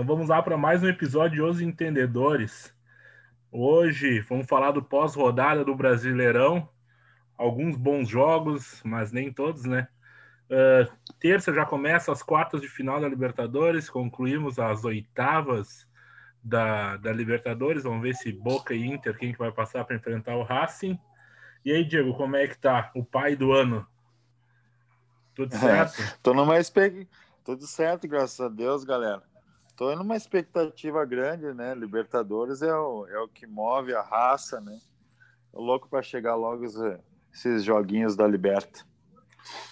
Então vamos lá para mais um episódio de Os Entendedores. Hoje vamos falar do pós-rodada do Brasileirão. Alguns bons jogos, mas nem todos, né? Uh, terça já começa as quartas de final da Libertadores, concluímos as oitavas da, da Libertadores. Vamos ver se Boca e Inter, quem que vai passar para enfrentar o Racing. E aí, Diego, como é que tá o pai do ano? Tudo certo? É, tô numa expectativa. Tudo certo, graças a Deus, galera. Tô numa expectativa grande, né? Libertadores é o, é o que move a raça, né? Tô louco para chegar logo esses joguinhos da Liberta.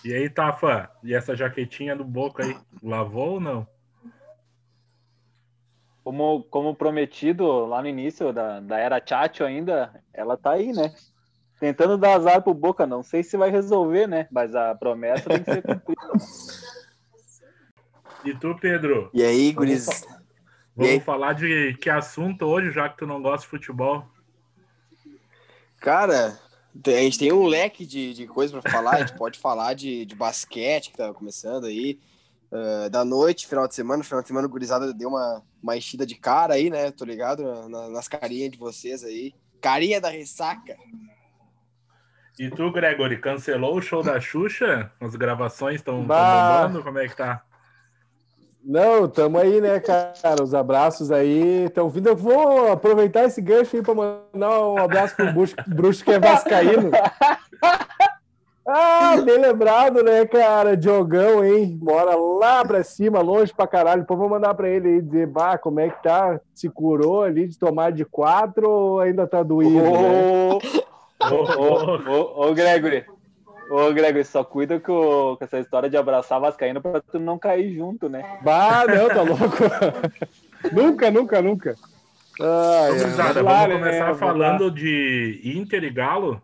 E aí, Tafa, e essa jaquetinha do Boca aí, lavou ou não? Como, como prometido lá no início da, da era Chacho ainda, ela tá aí, né? Tentando dar azar pro Boca, não sei se vai resolver, né? Mas a promessa tem que ser cumprida. E tu, Pedro? E aí, guris? Vamos, vamos aí? falar de que assunto hoje, já que tu não gosta de futebol? Cara, a gente tem um leque de, de coisas para falar. A gente pode falar de, de basquete, que tá começando aí. Uh, da noite, final de semana. Final de semana, o gurizada deu uma, uma enchida de cara aí, né? Tô ligado na, nas carinhas de vocês aí. Carinha da ressaca. E tu, Gregory, cancelou o show da Xuxa? As gravações estão bombando? Como é que tá? Não, tamo aí, né, cara? Os abraços aí estão vindo. Eu vou aproveitar esse gancho aí para mandar um abraço pro Bruxo, Bruxo que é vascaíno. Ah, bem lembrado, né, cara? Diogão, hein? Mora lá pra cima, longe pra caralho. Pô, vou mandar pra ele aí dizer, bah, como é que tá? Se curou ali de tomar de quatro ou ainda tá doído? Ô, ô, ô, ô, Gregory, Ô, Greg, só cuida com, com, essa história de abraçar Vascaíno pra tu não cair junto, né? Bah, não, tá louco? nunca, nunca, nunca. Vamos, é, vamos começar né? falando de Inter e Galo.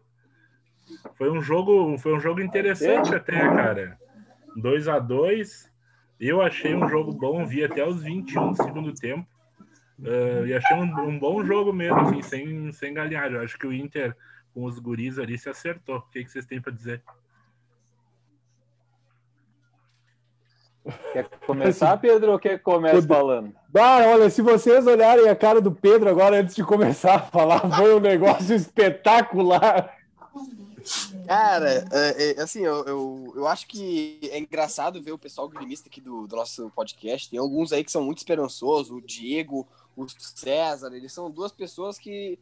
Foi um jogo, foi um jogo interessante até, cara. 2 a 2 Eu achei um jogo bom, vi até os 21 do segundo tempo. Uh, e achei um, um, bom jogo mesmo, assim, sem, sem galinhar. Eu acho que o Inter com os guris ali se acertou. O que, que vocês têm para dizer? Quer começar, Pedro, ou quer começar falando? Ah, olha, se vocês olharem a cara do Pedro agora antes de começar a falar, foi um negócio espetacular. Cara, é, é, assim, eu, eu, eu, acho que é engraçado ver o pessoal gremista aqui do, do nosso podcast. Tem alguns aí que são muito esperançosos, o Diego, o César, eles são duas pessoas que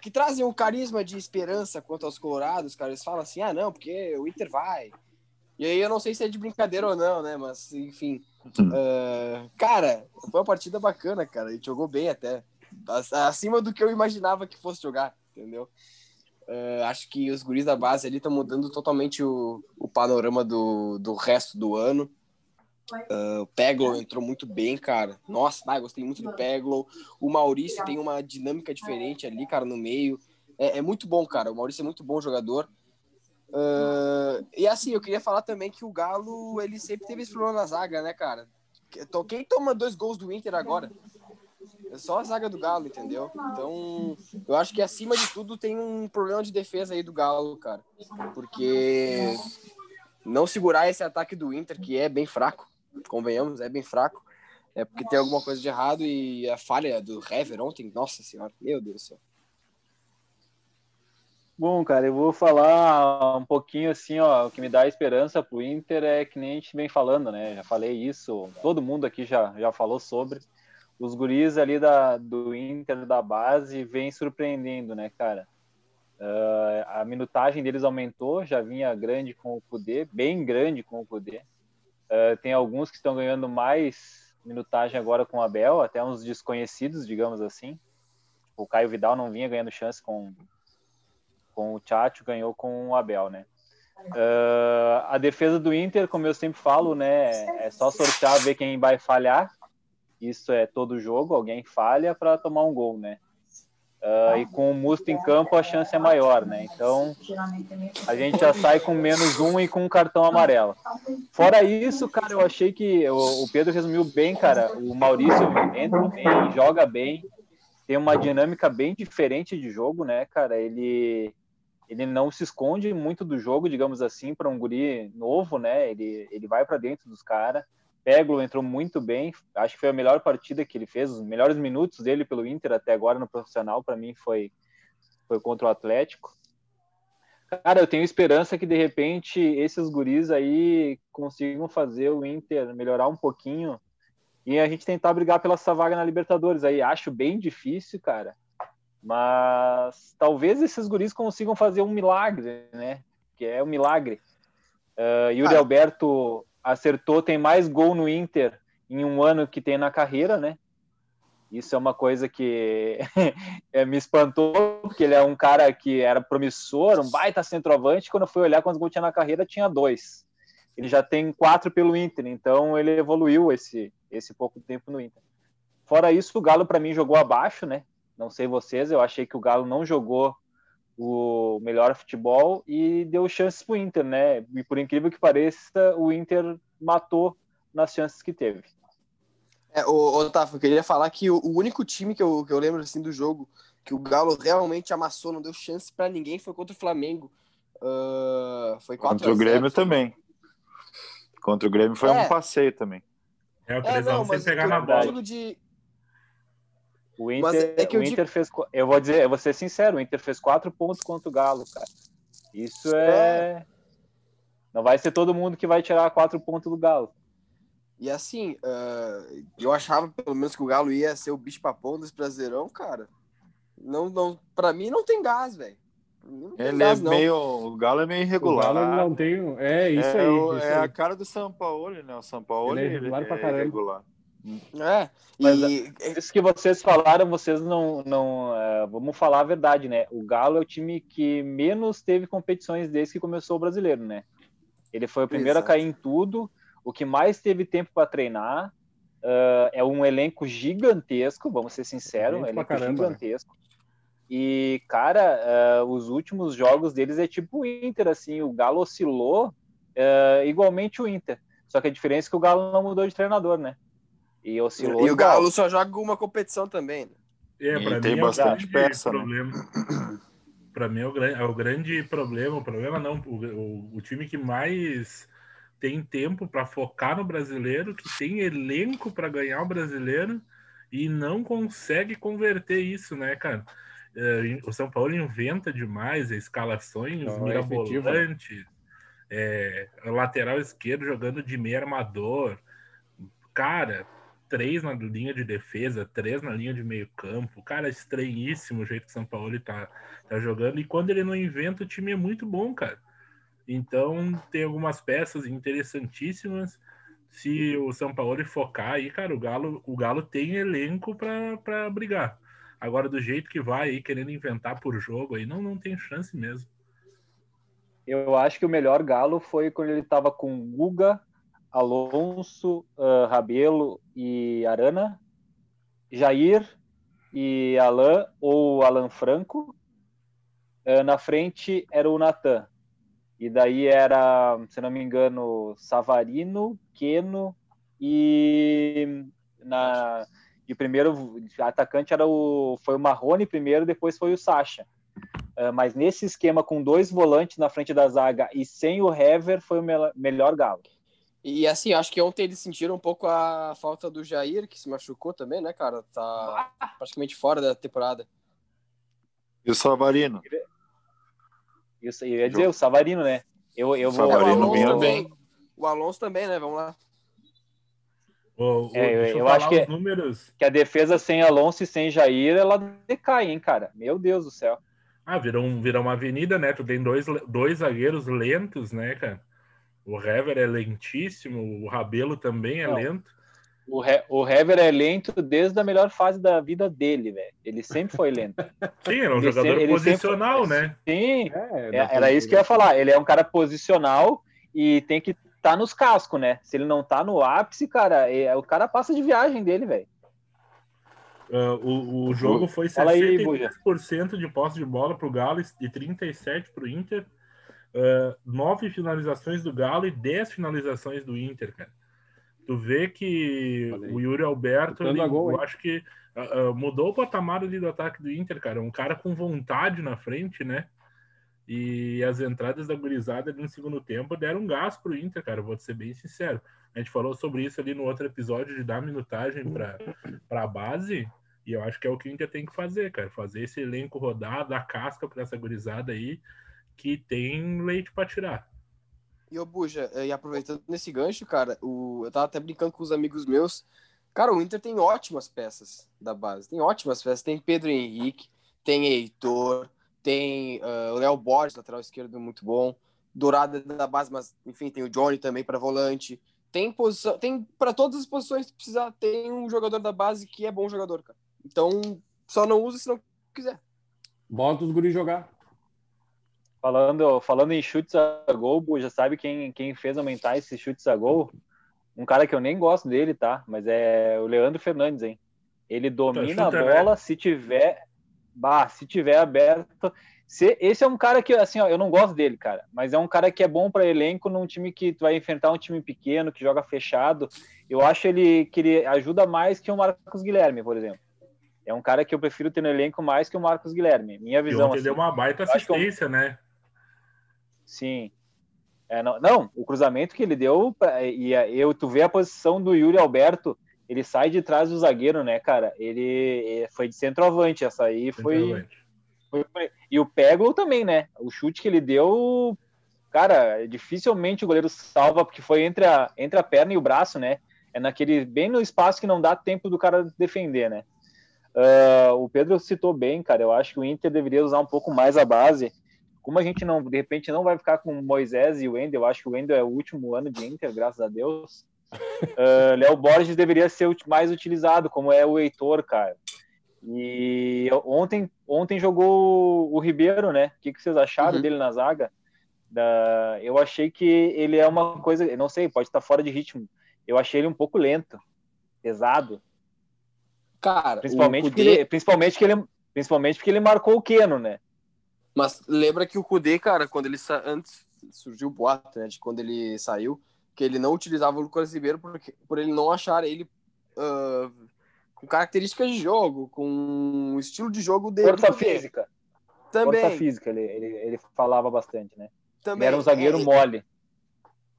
que trazem um carisma de esperança quanto aos colorados, cara. Eles falam assim, ah, não, porque o Inter vai. E aí eu não sei se é de brincadeira ou não, né? Mas, enfim. Uh, cara, foi uma partida bacana, cara. A gente jogou bem até. Acima do que eu imaginava que fosse jogar, entendeu? Uh, acho que os guris da base ali estão mudando totalmente o, o panorama do, do resto do ano. Uh, o Peglo entrou muito bem, cara. Nossa, ah, gostei muito do Peglo. O Maurício tem uma dinâmica diferente ali, cara, no meio. É, é muito bom, cara. O Maurício é muito bom jogador. Uh, e assim, eu queria falar também que o Galo, ele sempre teve esse problema na zaga, né, cara? Quem toma dois gols do Inter agora? É só a zaga do Galo, entendeu? Então, eu acho que acima de tudo tem um problema de defesa aí do Galo, cara. Porque não segurar esse ataque do Inter, que é bem fraco, convenhamos, é bem fraco. É porque tem alguma coisa de errado e a falha do Hever ontem, nossa senhora, meu Deus do céu. Bom, cara, eu vou falar um pouquinho assim, ó, o que me dá esperança pro Inter é que nem a gente vem falando, né? Já falei isso, todo mundo aqui já, já falou sobre. Os guris ali da, do Inter, da base, vem surpreendendo, né, cara? Uh, a minutagem deles aumentou, já vinha grande com o Kudê, bem grande com o Kudê. Uh, tem alguns que estão ganhando mais minutagem agora com o Abel, até uns desconhecidos, digamos assim. O Caio Vidal não vinha ganhando chance com, com o Tchatcho, ganhou com o Abel, né? Uh, a defesa do Inter, como eu sempre falo, né, é só sortear, ver quem vai falhar. Isso é todo jogo, alguém falha para tomar um gol, né? Uh, e com o Musto em campo a chance é maior, né? Então a gente já sai com menos um e com um cartão amarelo. Fora isso, cara, eu achei que o, Pedro resumiu bem, cara. O Maurício entra bem, joga bem, tem uma dinâmica bem diferente de jogo, né, cara? Ele ele não se esconde muito do jogo, digamos assim, para um guri novo, né? Ele ele vai para dentro dos caras. Peglo entrou muito bem, acho que foi a melhor partida que ele fez, os melhores minutos dele pelo Inter até agora no profissional, para mim foi, foi contra o Atlético. Cara, eu tenho esperança que de repente esses guris aí consigam fazer o Inter melhorar um pouquinho e a gente tentar brigar pela essa vaga na Libertadores aí. Acho bem difícil, cara. Mas talvez esses guris consigam fazer um milagre, né? Que é um milagre. Uh, Yuri ah. Alberto acertou, tem mais gol no Inter em um ano que tem na carreira, né? Isso é uma coisa que é, me espantou, porque ele é um cara que era promissor, um baita centroavante. Quando eu fui olhar quantos gols tinha na carreira, tinha dois. Ele já tem quatro pelo Inter, então ele evoluiu esse, esse pouco tempo no Inter. Fora isso, o Galo para mim jogou abaixo, né? Não sei vocês, eu achei que o Galo não jogou o melhor futebol e deu chances para o Inter, né? E por incrível que pareça, o Inter matou nas chances que teve. É, o Otávio, eu queria falar que o, o único time que eu, que eu lembro assim do jogo que o Galo realmente amassou, não deu chance para ninguém, foi contra o Flamengo. Uh, foi contra o Grêmio também. Contra o Grêmio foi é. um passeio também. É o que é, não, sem pegar na bola. De... O Inter, é o Inter digo... fez. Eu vou dizer, eu vou ser sincero, o Inter fez quatro pontos contra o Galo, cara. Isso é. é. Não vai ser todo mundo que vai tirar quatro pontos do Galo. E assim, uh, eu achava pelo menos que o Galo ia ser o bicho papão desse Brasileirão, cara. Não, não, pra mim não tem gás, velho. Ele gás, é não. meio. O Galo é meio irregular. O Galo não tem. É isso é, aí. O, isso é aí. a cara do São Paulo, né? O São Paulo ele é irregular ele, pra caramba. É irregular. É, Mas, e... isso que vocês falaram, vocês não, não uh, vamos falar a verdade, né? O Galo é o time que menos teve competições desde que começou o brasileiro, né? Ele foi o primeiro Exato. a cair em tudo, o que mais teve tempo para treinar. Uh, é um elenco gigantesco, vamos ser sinceros, um elenco caramba, né? gigantesco. Né? E, cara, uh, os últimos jogos deles é tipo o Inter, assim, o Galo oscilou uh, igualmente o Inter. Só que a diferença é que o Galo não mudou de treinador, né? E oscilou. E o Galo só joga uma competição também, né? É, mim é bastante é peça, problema. Né? Para mim é o, é o, grande problema. O problema não, o, o, o time que mais tem tempo para focar no brasileiro, que tem elenco para ganhar o brasileiro e não consegue converter isso, né, cara? É, o São Paulo inventa demais escalações não, é mirabolantes, é, lateral esquerdo jogando de meio armador. Cara, três na linha de defesa, três na linha de meio campo. Cara, é estranhíssimo o jeito que o São Paulo tá, tá jogando. E quando ele não inventa, o time é muito bom, cara. Então, tem algumas peças interessantíssimas. Se o São Paulo focar aí, cara, o Galo, o Galo tem elenco para brigar. Agora, do jeito que vai aí, querendo inventar por jogo, aí não, não tem chance mesmo. Eu acho que o melhor Galo foi quando ele tava com Guga, Alonso, uh, Rabelo e Arana, Jair e Alan ou Alan Franco. Uh, na frente era o Natan. E daí era, se não me engano, Savarino, Queno e na e o primeiro atacante era o foi o Marrone primeiro, depois foi o Sacha. Uh, mas nesse esquema com dois volantes na frente da zaga e sem o Hever foi o me melhor galo. E assim, acho que ontem eles sentiram um pouco a falta do Jair, que se machucou também, né, cara? Tá praticamente fora da temporada. E o Savarino? Isso, eu ia dizer, o Savarino, né? Eu, eu vou. O Savarino vinha bem. O Alonso também, né? Vamos lá. Oh, oh, é, eu, eu acho que, números. que a defesa sem Alonso e sem Jair, ela decai, hein, cara? Meu Deus do céu. Ah, virou, um, virou uma avenida, né? Tu tem dois, dois zagueiros lentos, né, cara? O Hever é lentíssimo, o Rabelo também é Não. lento. O, He o Hever é lento desde a melhor fase da vida dele, velho. Ele sempre foi lento. Sim, era um ele jogador sempre, posicional, sempre... né? Sim, é, é, era isso que eu ia falar. Ele é um cara posicional e tem que estar tá nos cascos, né? Se ele não tá no ápice, cara, é, o cara passa de viagem dele, velho. Uh, o, o jogo foi 63% de posse de bola para o Galo e 37% para o Inter uh, nove finalizações do Galo e dez finalizações do Inter, cara. Tu vê que o Yuri Alberto, ali, gol, eu acho que uh, uh, mudou o patamar ali do ataque do Inter, cara. Um cara com vontade na frente, né? E as entradas da gurizada no segundo tempo deram um gás pro Inter, cara. Vou ser bem sincero. A gente falou sobre isso ali no outro episódio de dar minutagem para a base. E eu acho que é o que o Inter tem que fazer, cara. Fazer esse elenco rodar, dar casca para essa gurizada aí que tem leite para tirar. E o Buja, e aproveitando nesse gancho, cara, o... eu tava até brincando com os amigos meus. Cara, o Inter tem ótimas peças da base. Tem ótimas peças. Tem Pedro Henrique, tem Heitor, tem uh, o Léo Borges, lateral esquerdo, muito bom. Dourado da base, mas enfim, tem o Johnny também para volante. Tem posição, tem para todas as posições que precisar, tem um jogador da base que é bom jogador, cara. Então, só não usa se não quiser. Bota os guris jogar. Falando, falando em chutes a gol, já sabe quem, quem fez aumentar esses chutes a gol? Um cara que eu nem gosto dele, tá? Mas é o Leandro Fernandes, hein? Ele domina a bola, se tiver, bah, se tiver aberto. Se, esse é um cara que, assim, ó, eu não gosto dele, cara, mas é um cara que é bom para elenco num time que tu vai enfrentar um time pequeno, que joga fechado. Eu acho ele que ele ajuda mais que o Marcos Guilherme, por exemplo. É um cara que eu prefiro ter no elenco mais que o Marcos Guilherme. Minha visão. E ontem assim, deu uma baita assistência, eu... né? Sim. É, não, não, o cruzamento que ele deu, pra, e eu, tu vê a posição do Yuri Alberto, ele sai de trás do zagueiro, né, cara? Ele foi de centroavante, essa aí foi, foi, E o Peglo também, né? O chute que ele deu, cara, dificilmente o goleiro salva, porque foi entre a, entre a perna e o braço, né? É naquele, bem no espaço que não dá tempo do cara defender, né? Uh, o Pedro citou bem, cara. Eu acho que o Inter deveria usar um pouco mais a base. Como a gente não, de repente, não vai ficar com o Moisés e o Wendel, eu acho que o Wendel é o último ano de Inter, graças a Deus. Uh, Léo Borges deveria ser mais utilizado, como é o Heitor, cara. E ontem, ontem jogou o Ribeiro, né? O que, que vocês acharam uhum. dele na zaga? Da... Eu achei que ele é uma coisa, não sei, pode estar fora de ritmo. Eu achei ele um pouco lento, pesado. Cara, principalmente, Kudê... porque ele, principalmente, que ele, principalmente porque ele marcou o Keno, né? Mas lembra que o Kudê, cara, quando ele sa... antes surgiu o boato, né, de quando ele saiu, que ele não utilizava o Lucas Ribeiro porque, por ele não achar ele uh, com características de jogo, com estilo de jogo dele. Força física. Também. Força física, ele, ele, ele falava bastante, né? Também. Ele era um zagueiro é, mole.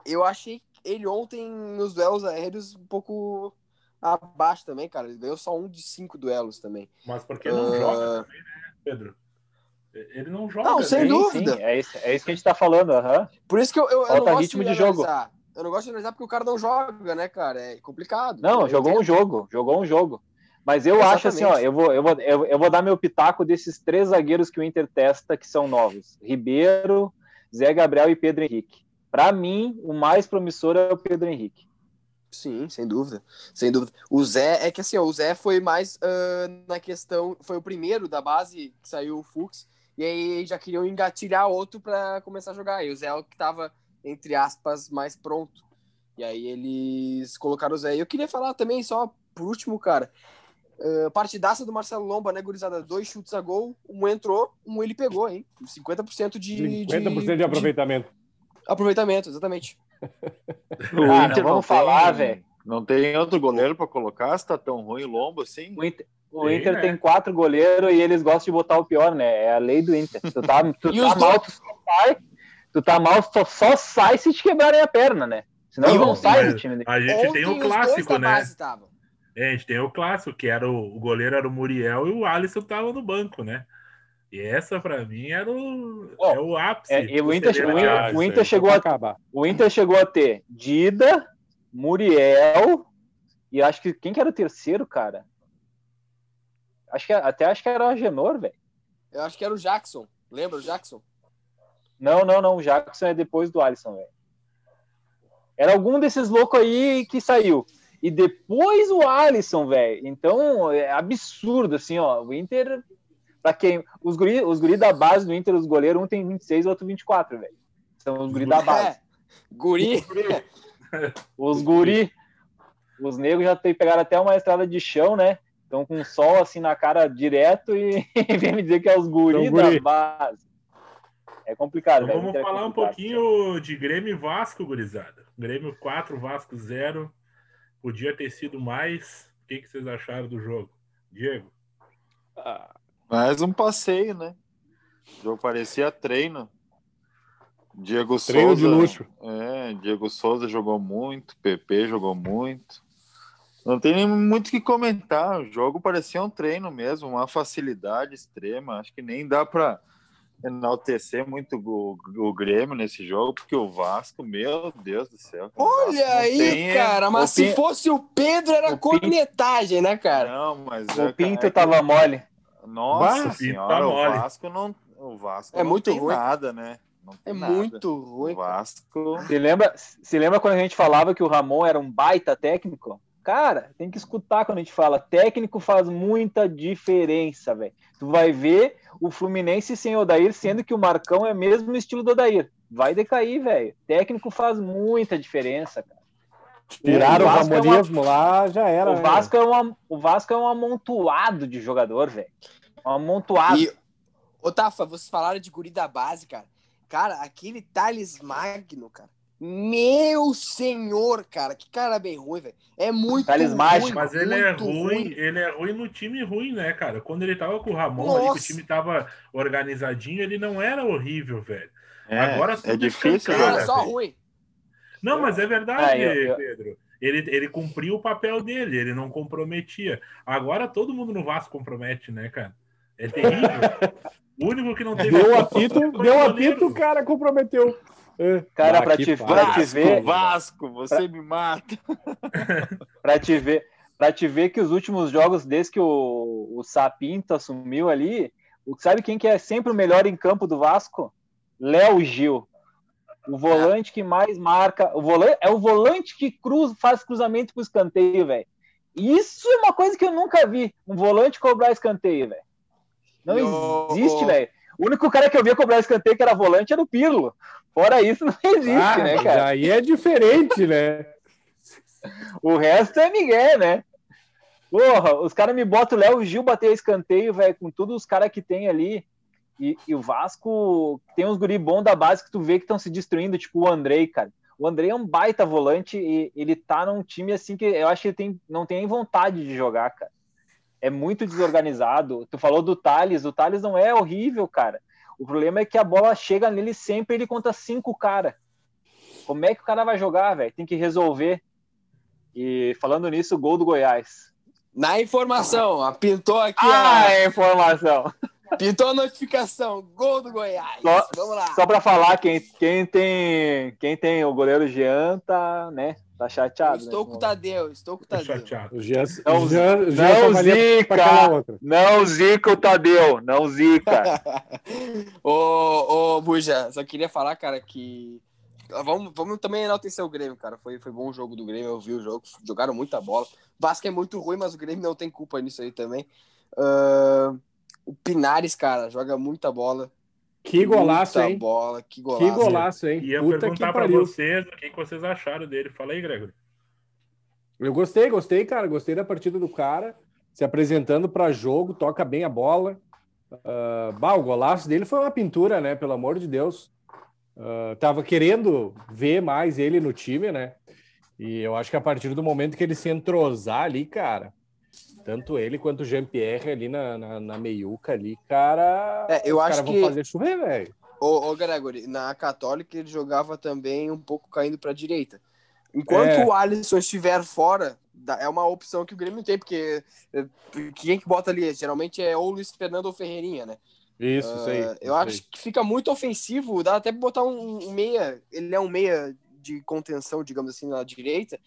Eu achei ele ontem nos duelos aéreos um pouco abaixo também, cara. Ele ganhou só um de cinco duelos também. Mas porque não uh... joga também, né, Pedro? Ele não joga. Não, sem né? dúvida. Sim, é, isso, é isso que a gente tá falando. Uhum. Por isso que eu, eu, Falta eu não gosto ritmo de, de jogo. Eu não gosto de analisar porque o cara não joga, né, cara? É complicado. Não, jogou um jogo, jogou um jogo. Mas eu Exatamente. acho assim, ó, eu vou, eu, vou, eu, eu vou dar meu pitaco desses três zagueiros que o Inter testa que são novos: Ribeiro, Zé Gabriel e Pedro Henrique. Para mim, o mais promissor é o Pedro Henrique. Sim, sem dúvida. Sem dúvida. O Zé, é que assim, ó, o Zé foi mais uh, na questão, foi o primeiro da base que saiu o Fux, e aí já queriam engatilhar outro para começar a jogar. E o Zé é o que tava, entre aspas, mais pronto. E aí eles colocaram o Zé. E eu queria falar também, só por último, cara, uh, partidaça do Marcelo Lomba, né, gurizada? Dois chutes a gol, um entrou, um ele pegou, hein? 50% de... 50% de, de aproveitamento. De... Aproveitamento, exatamente. o Inter vamos falar, velho. Não tem outro goleiro para colocar? Se tá tão ruim o Lombo assim? O Inter, o tem, Inter né? tem quatro goleiros e eles gostam de botar o pior, né? É a lei do Inter. Tu tá, tu tá mal, tu só sai. Tu tá mal, só, só sai se te quebrarem a perna, né? Senão não sai do time. A gente Ontem tem o clássico, né? É, a gente tem o clássico, que era o, o goleiro era o Muriel e o Alisson tava no banco, né? E essa, para mim, era o, oh, é o ápice. É, o, Inter, o, Inter, o Inter chegou a acabar. O Inter chegou a ter Dida, Muriel e acho que quem que era o terceiro, cara? Acho que até acho que era o Agenor, velho. Eu acho que era o Jackson. Lembra o Jackson? Não, não, não. O Jackson é depois do Alisson, velho. Era algum desses loucos aí que saiu. E depois o Alisson, velho. Então, é absurdo, assim, ó. O Inter Pra quem. Os guri, os guri da base do Inter, os goleiros, um tem 26, outro 24, velho. São os guri da base. É. Guri. Os guri. Os negros já tem, pegaram até uma estrada de chão, né? Estão com sol assim na cara direto e vem me dizer que é os guri, então, guri. da base. É complicado, então, Vamos falar um pouquinho de Grêmio e Vasco, gurizada. Grêmio 4, Vasco 0. Podia ter sido mais. O que, que vocês acharam do jogo? Diego? Ah, mais um passeio, né? O jogo parecia treino. Diego Treino Souza. de luxo. É, Diego Souza jogou muito, PP jogou muito. Não tem nem muito o que comentar. O jogo parecia um treino mesmo, uma facilidade extrema. Acho que nem dá para enaltecer muito o, o, Grêmio nesse jogo, porque o Vasco, meu Deus do céu. Olha aí, tem... cara, mas se fosse o Pedro era o cornetagem, Pinto... né, cara? Não, mas o é, Pinto é, tava mole. Nossa Bah, senhora, tá o Vasco não, o Vasco é muito ruim. nada, né? é nada. muito ruim. O Vasco. Se lembra, se lembra quando a gente falava que o Ramon era um baita técnico? Cara, tem que escutar quando a gente fala. Técnico faz muita diferença, velho. Tu vai ver o Fluminense sem Odair, sendo que o Marcão é mesmo estilo do Odair. Vai decair, velho. Técnico faz muita diferença, cara. Tiraram o, o é uma... lá, já era. O né? Vasco, é uma... o Vasco é um amontoado de jogador, velho. Um amontoado. E, ô, Tafa, vocês falaram de guri da base, cara. Cara, aquele Thales Magno, cara. Meu senhor, cara, que cara bem ruim, velho. É muito Thales ruim. Mas ele é ruim, ruim, ele é ruim no time ruim, né, cara? Quando ele tava com o Ramon ali, que o time tava organizadinho, ele não era horrível, velho. É, Agora é difícil, cara. Era só ruim. Não, mas é verdade, ah, eu, eu... Pedro. Ele, ele cumpriu o papel dele, ele não comprometia. Agora todo mundo no Vasco compromete, né, cara? É terrível. o único que não teve. Deu apito, deu apito, o cara comprometeu. É. Cara, ah, para te, pra te ver. Vasco, você pra... me mata. para te ver. Para te ver que os últimos jogos, desde que o, o Sapinto assumiu ali, sabe quem que é sempre o melhor em campo do Vasco? Léo Gil. O volante que mais marca. O volante, é o volante que cruz, faz cruzamento pro escanteio, velho. Isso é uma coisa que eu nunca vi. Um volante cobrar escanteio, velho. Não eu... existe, velho. O único cara que eu via cobrar escanteio que era volante era o Pirlo. Fora isso, não existe, ah, né, cara? Aí é diferente, né? o resto é Miguel, né? Porra, os caras me botam o Léo Gil bater escanteio, velho, com todos os caras que tem ali. E, e, o Vasco tem uns guri bons da base que tu vê que estão se destruindo, tipo o Andrei, cara. O Andrei é um baita volante e ele tá num time assim que eu acho que ele tem, não tem nem vontade de jogar, cara. É muito desorganizado. Tu falou do Thales, o Thales não é horrível, cara. O problema é que a bola chega nele sempre ele conta cinco cara. Como é que o cara vai jogar, velho? Tem que resolver. E falando nisso, gol do Goiás. Na informação, pintou aqui ah, a informação. Pintou a notificação, gol do Goiás. Só, Vamos lá. Só para falar, quem, quem, tem, quem tem o goleiro Jean tá, né? Tá chateado. Eu estou né, com o Tadeu, estou com o Tadeu. Chateado. O Jean, não, Jean, não zica, não zica o Tadeu, não zica. ô, ô, Buja, só queria falar, cara, que vamos, vamos também enaltecer o Grêmio, cara. Foi, foi bom o jogo do Grêmio, eu vi o jogo, jogaram muita bola. O Vasco é muito ruim, mas o Grêmio não tem culpa nisso aí também. Uh, o Pinares, cara, joga muita bola. Que golaço, muita hein? bola, que golaço. Que golaço, hein? Ia Puta perguntar para vocês o que vocês acharam dele. Fala aí, Gregory. Eu gostei, gostei, cara. Gostei da partida do cara. Se apresentando para jogo, toca bem a bola. Uh, bah, o golaço dele foi uma pintura, né? Pelo amor de Deus. Uh, tava querendo ver mais ele no time, né? E eu acho que a partir do momento que ele se entrosar ali, cara, tanto ele quanto o Jean-Pierre ali na, na, na, meiuca ali, cara. É, eu acho que. vão fazer chover, velho. Ô, ô, Gregory, na Católica ele jogava também um pouco caindo para a direita. Enquanto é. o Alisson estiver fora, é uma opção que o Grêmio tem, porque é, quem que bota ali? Geralmente é ou o Luiz Fernando ou Ferreirinha, né? Isso, isso aí. Ah, eu acho que fica muito ofensivo, dá até pra botar um, um meia. Ele é um meia de contenção, digamos assim, na direita.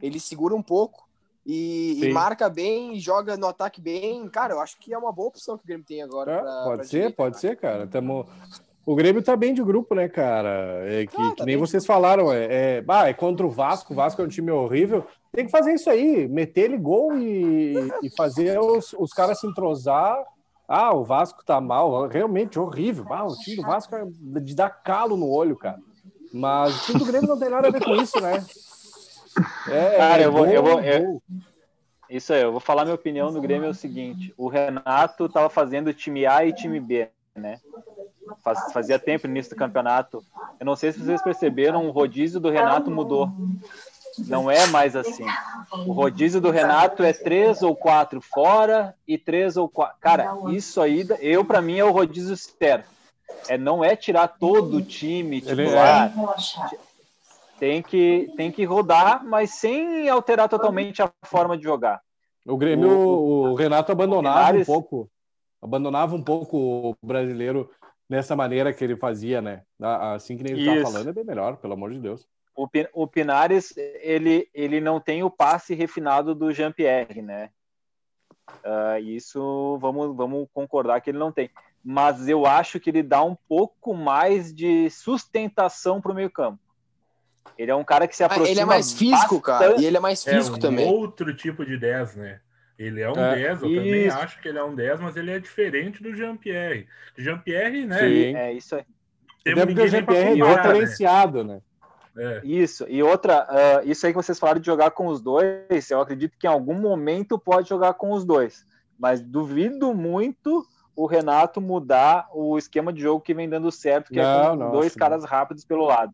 Ele segura um pouco e, e, marca bem, joga no ataque bem. Cara, eu acho que é uma boa opção que o Grêmio tem agora. É, pra, pode pra ser, direita, pode ser, cara. Tamo... O Grêmio tá bem de grupo, né, cara? É que, ah, tá que nem vocês falaram, é, é, bah, é contra o Vasco, o Vasco é um time horrível. Tem que fazer isso aí, meter ele gol e, e fazer os, os caras se entrosar. Ah, o Vasco tá mal, realmente horrível. Ah, o time do Vasco é de dar calo no olho, cara. Mas o time do Grêmio não tem nada a ver com isso, né? É, Cara, eu vou. eu vou eu... Isso aí, eu vou falar minha opinião do Grêmio é o seguinte: o Renato estava fazendo time A e time B, né? Faz, fazia tempo no início do campeonato. Eu não sei se vocês perceberam, o rodízio do Renato mudou. Não é mais assim. O rodízio do Renato é três ou quatro fora e três ou quatro. Cara, isso aí, eu para mim é o rodízio certo. É, não é tirar todo o time titular. É... Tem que, tem que rodar, mas sem alterar totalmente a forma de jogar. O Grêmio, o, o Renato abandonava um pouco, abandonava um pouco o brasileiro nessa maneira que ele fazia, né? Assim que nem ele está falando, é bem melhor, pelo amor de Deus. O, o Pinares, ele, ele não tem o passe refinado do Jean-Pierre, né? Uh, isso vamos, vamos concordar que ele não tem. Mas eu acho que ele dá um pouco mais de sustentação para o meio-campo. Ele é um cara que se aproxima. Ah, ele é mais físico, bastante... cara. E ele é mais físico é um também. outro tipo de 10, né? Ele é um é, 10, eu isso. também acho que ele é um 10, mas ele é diferente do Jean-Pierre. Jean-Pierre, né? Sim. É isso aí. Temos porque o Jean-Pierre é diferenciado, né? É. Isso, e outra, uh, isso aí que vocês falaram de jogar com os dois, eu acredito que em algum momento pode jogar com os dois, mas duvido muito o Renato mudar o esquema de jogo que vem dando certo, que não, é com não, dois caras rápidos pelo lado.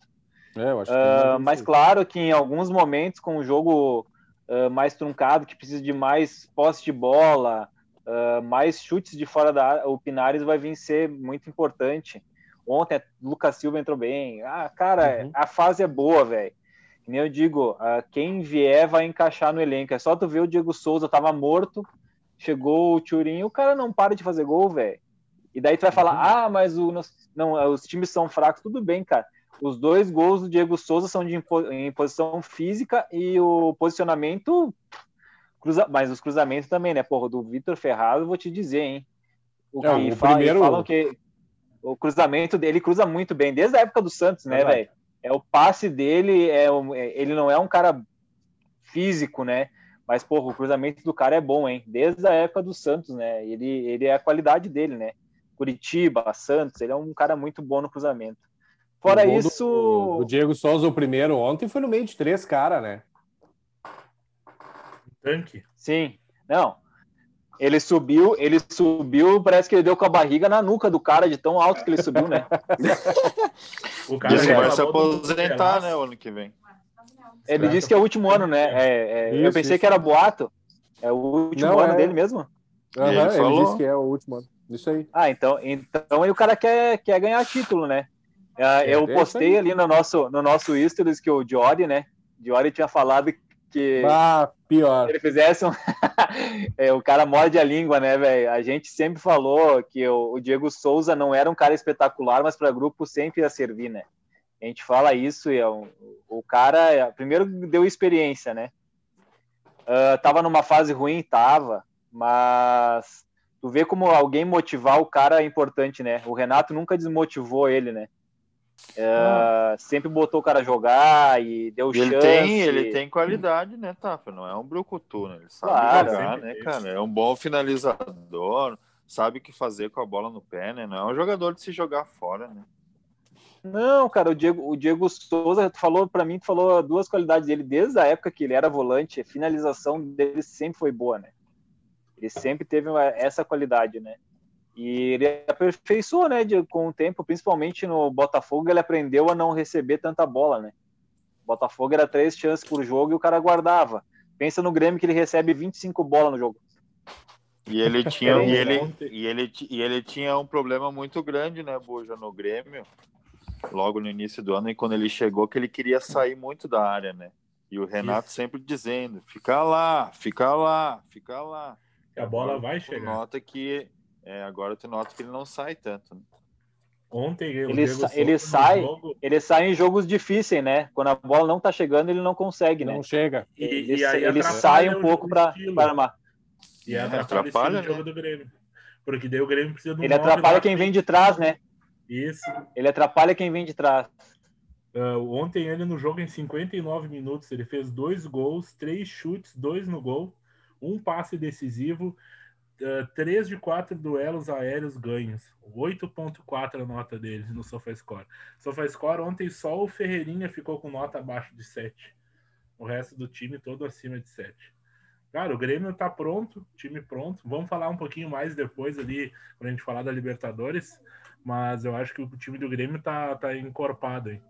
É, eu acho uh, mas claro que em alguns momentos, com o jogo uh, mais truncado, que precisa de mais posse de bola, mais chutes de fora da área, o Pinares vai vir ser muito importante. Ontem o Lucas Silva entrou bem. Ah, cara, uhum. a fase é boa, velho. Nem eu digo, uh, quem vier vai encaixar no elenco. É só tu ver o Diego Souza, tava morto, chegou o Turinho, o cara não para de fazer gol, velho. E daí tu vai falar, uhum. ah, mas o, não, os times são fracos. Tudo bem, cara. Os dois gols do Diego Souza são de em posição física e o posicionamento. Cruza, mas os cruzamentos também, né? Porra, do Vitor Ferrado, vou te dizer, hein? O que é, o fala, primeiro... falam que o cruzamento dele cruza muito bem, desde a época do Santos, né, velho? É o passe dele, é, é ele não é um cara físico, né? Mas, porra, o cruzamento do cara é bom, hein? Desde a época do Santos, né? Ele, ele é a qualidade dele, né? Curitiba, Santos, ele é um cara muito bom no cruzamento. Fora o isso. Do, o Diego Souza, o primeiro ontem, foi no meio de três caras, né? Tanque. Sim. Não, ele subiu, ele subiu, parece que ele deu com a barriga na nuca do cara, de tão alto que ele subiu, né? o cara ele vai se aposentar, né, o ano que vem. Ele disse que é o último ano, né? É, é, isso, eu pensei isso. que era boato. É o último Não, ano é... dele mesmo? Uhum, ele, ele falou... disse que é o último ano. Isso aí. Ah, então, então aí o cara quer, quer ganhar título, né? Uh, eu postei ali no nosso, no nosso Stories que o Diori, né? Diori tinha falado que ah, pior. ele fizesse um... é, o cara morde a língua, né, velho? A gente sempre falou que o, o, Diego Souza não era um cara espetacular, mas para grupo sempre ia servir, né? A gente fala isso e é o, o cara, é, primeiro deu experiência, né? Uh, tava numa fase ruim, tava, mas tu vê como alguém motivar o cara é importante, né? O Renato nunca desmotivou ele, né? É, sempre botou o cara jogar e deu ele chance. Tem, ele tem qualidade, né, Tafa? Não é um brucutu, né? Ele sabe claro, jogar, né, cara? É um bom finalizador, sabe o que fazer com a bola no pé, né? Não é um jogador de se jogar fora, né? Não, cara, o Diego, o Diego Souza falou para mim, falou duas qualidades dele desde a época que ele era volante, a finalização dele sempre foi boa, né? Ele sempre teve essa qualidade, né? E ele aperfeiçoou, né, de, com o tempo, principalmente no Botafogo, ele aprendeu a não receber tanta bola, né? Botafogo era três chances por jogo e o cara guardava. Pensa no Grêmio que ele recebe 25 bolas no jogo. E ele tinha, e ele, e ele, e ele tinha um problema muito grande, né, Buja, no Grêmio, logo no início do ano, e quando ele chegou, que ele queria sair muito da área, né? E o Renato Isso. sempre dizendo: fica lá, fica lá, fica lá. a bola vai chegar. Nota que é, agora tu nota que ele não sai tanto. Né? Ontem ele, sa ele sai, jogo... ele sai em jogos difíceis, né? Quando a bola não tá chegando, ele não consegue, né? Não chega. E, ele, e ele sai um pouco para armar. E é, atrapalha, atrapalha o jogo né? do Grêmio. Porque daí o Grêmio precisa de um Ele atrapalha quem vem de trás, né? Isso. Ele atrapalha quem vem de trás. Uh, ontem ele no jogo em 59 minutos, ele fez dois gols, três chutes, dois no gol, um passe decisivo uh, 3 de 4 duelos aéreos ganhos. 8.4 a nota dele no SofaScore. SofaScore ontem só o Ferreirinha ficou com nota abaixo de 7. O resto do time todo acima de 7. Cara, o Grêmio tá pronto, time pronto. Vamos falar um pouquinho mais depois ali, quando a gente falar da Libertadores. Mas eu acho que o time do Grêmio tá, tá encorpado aí.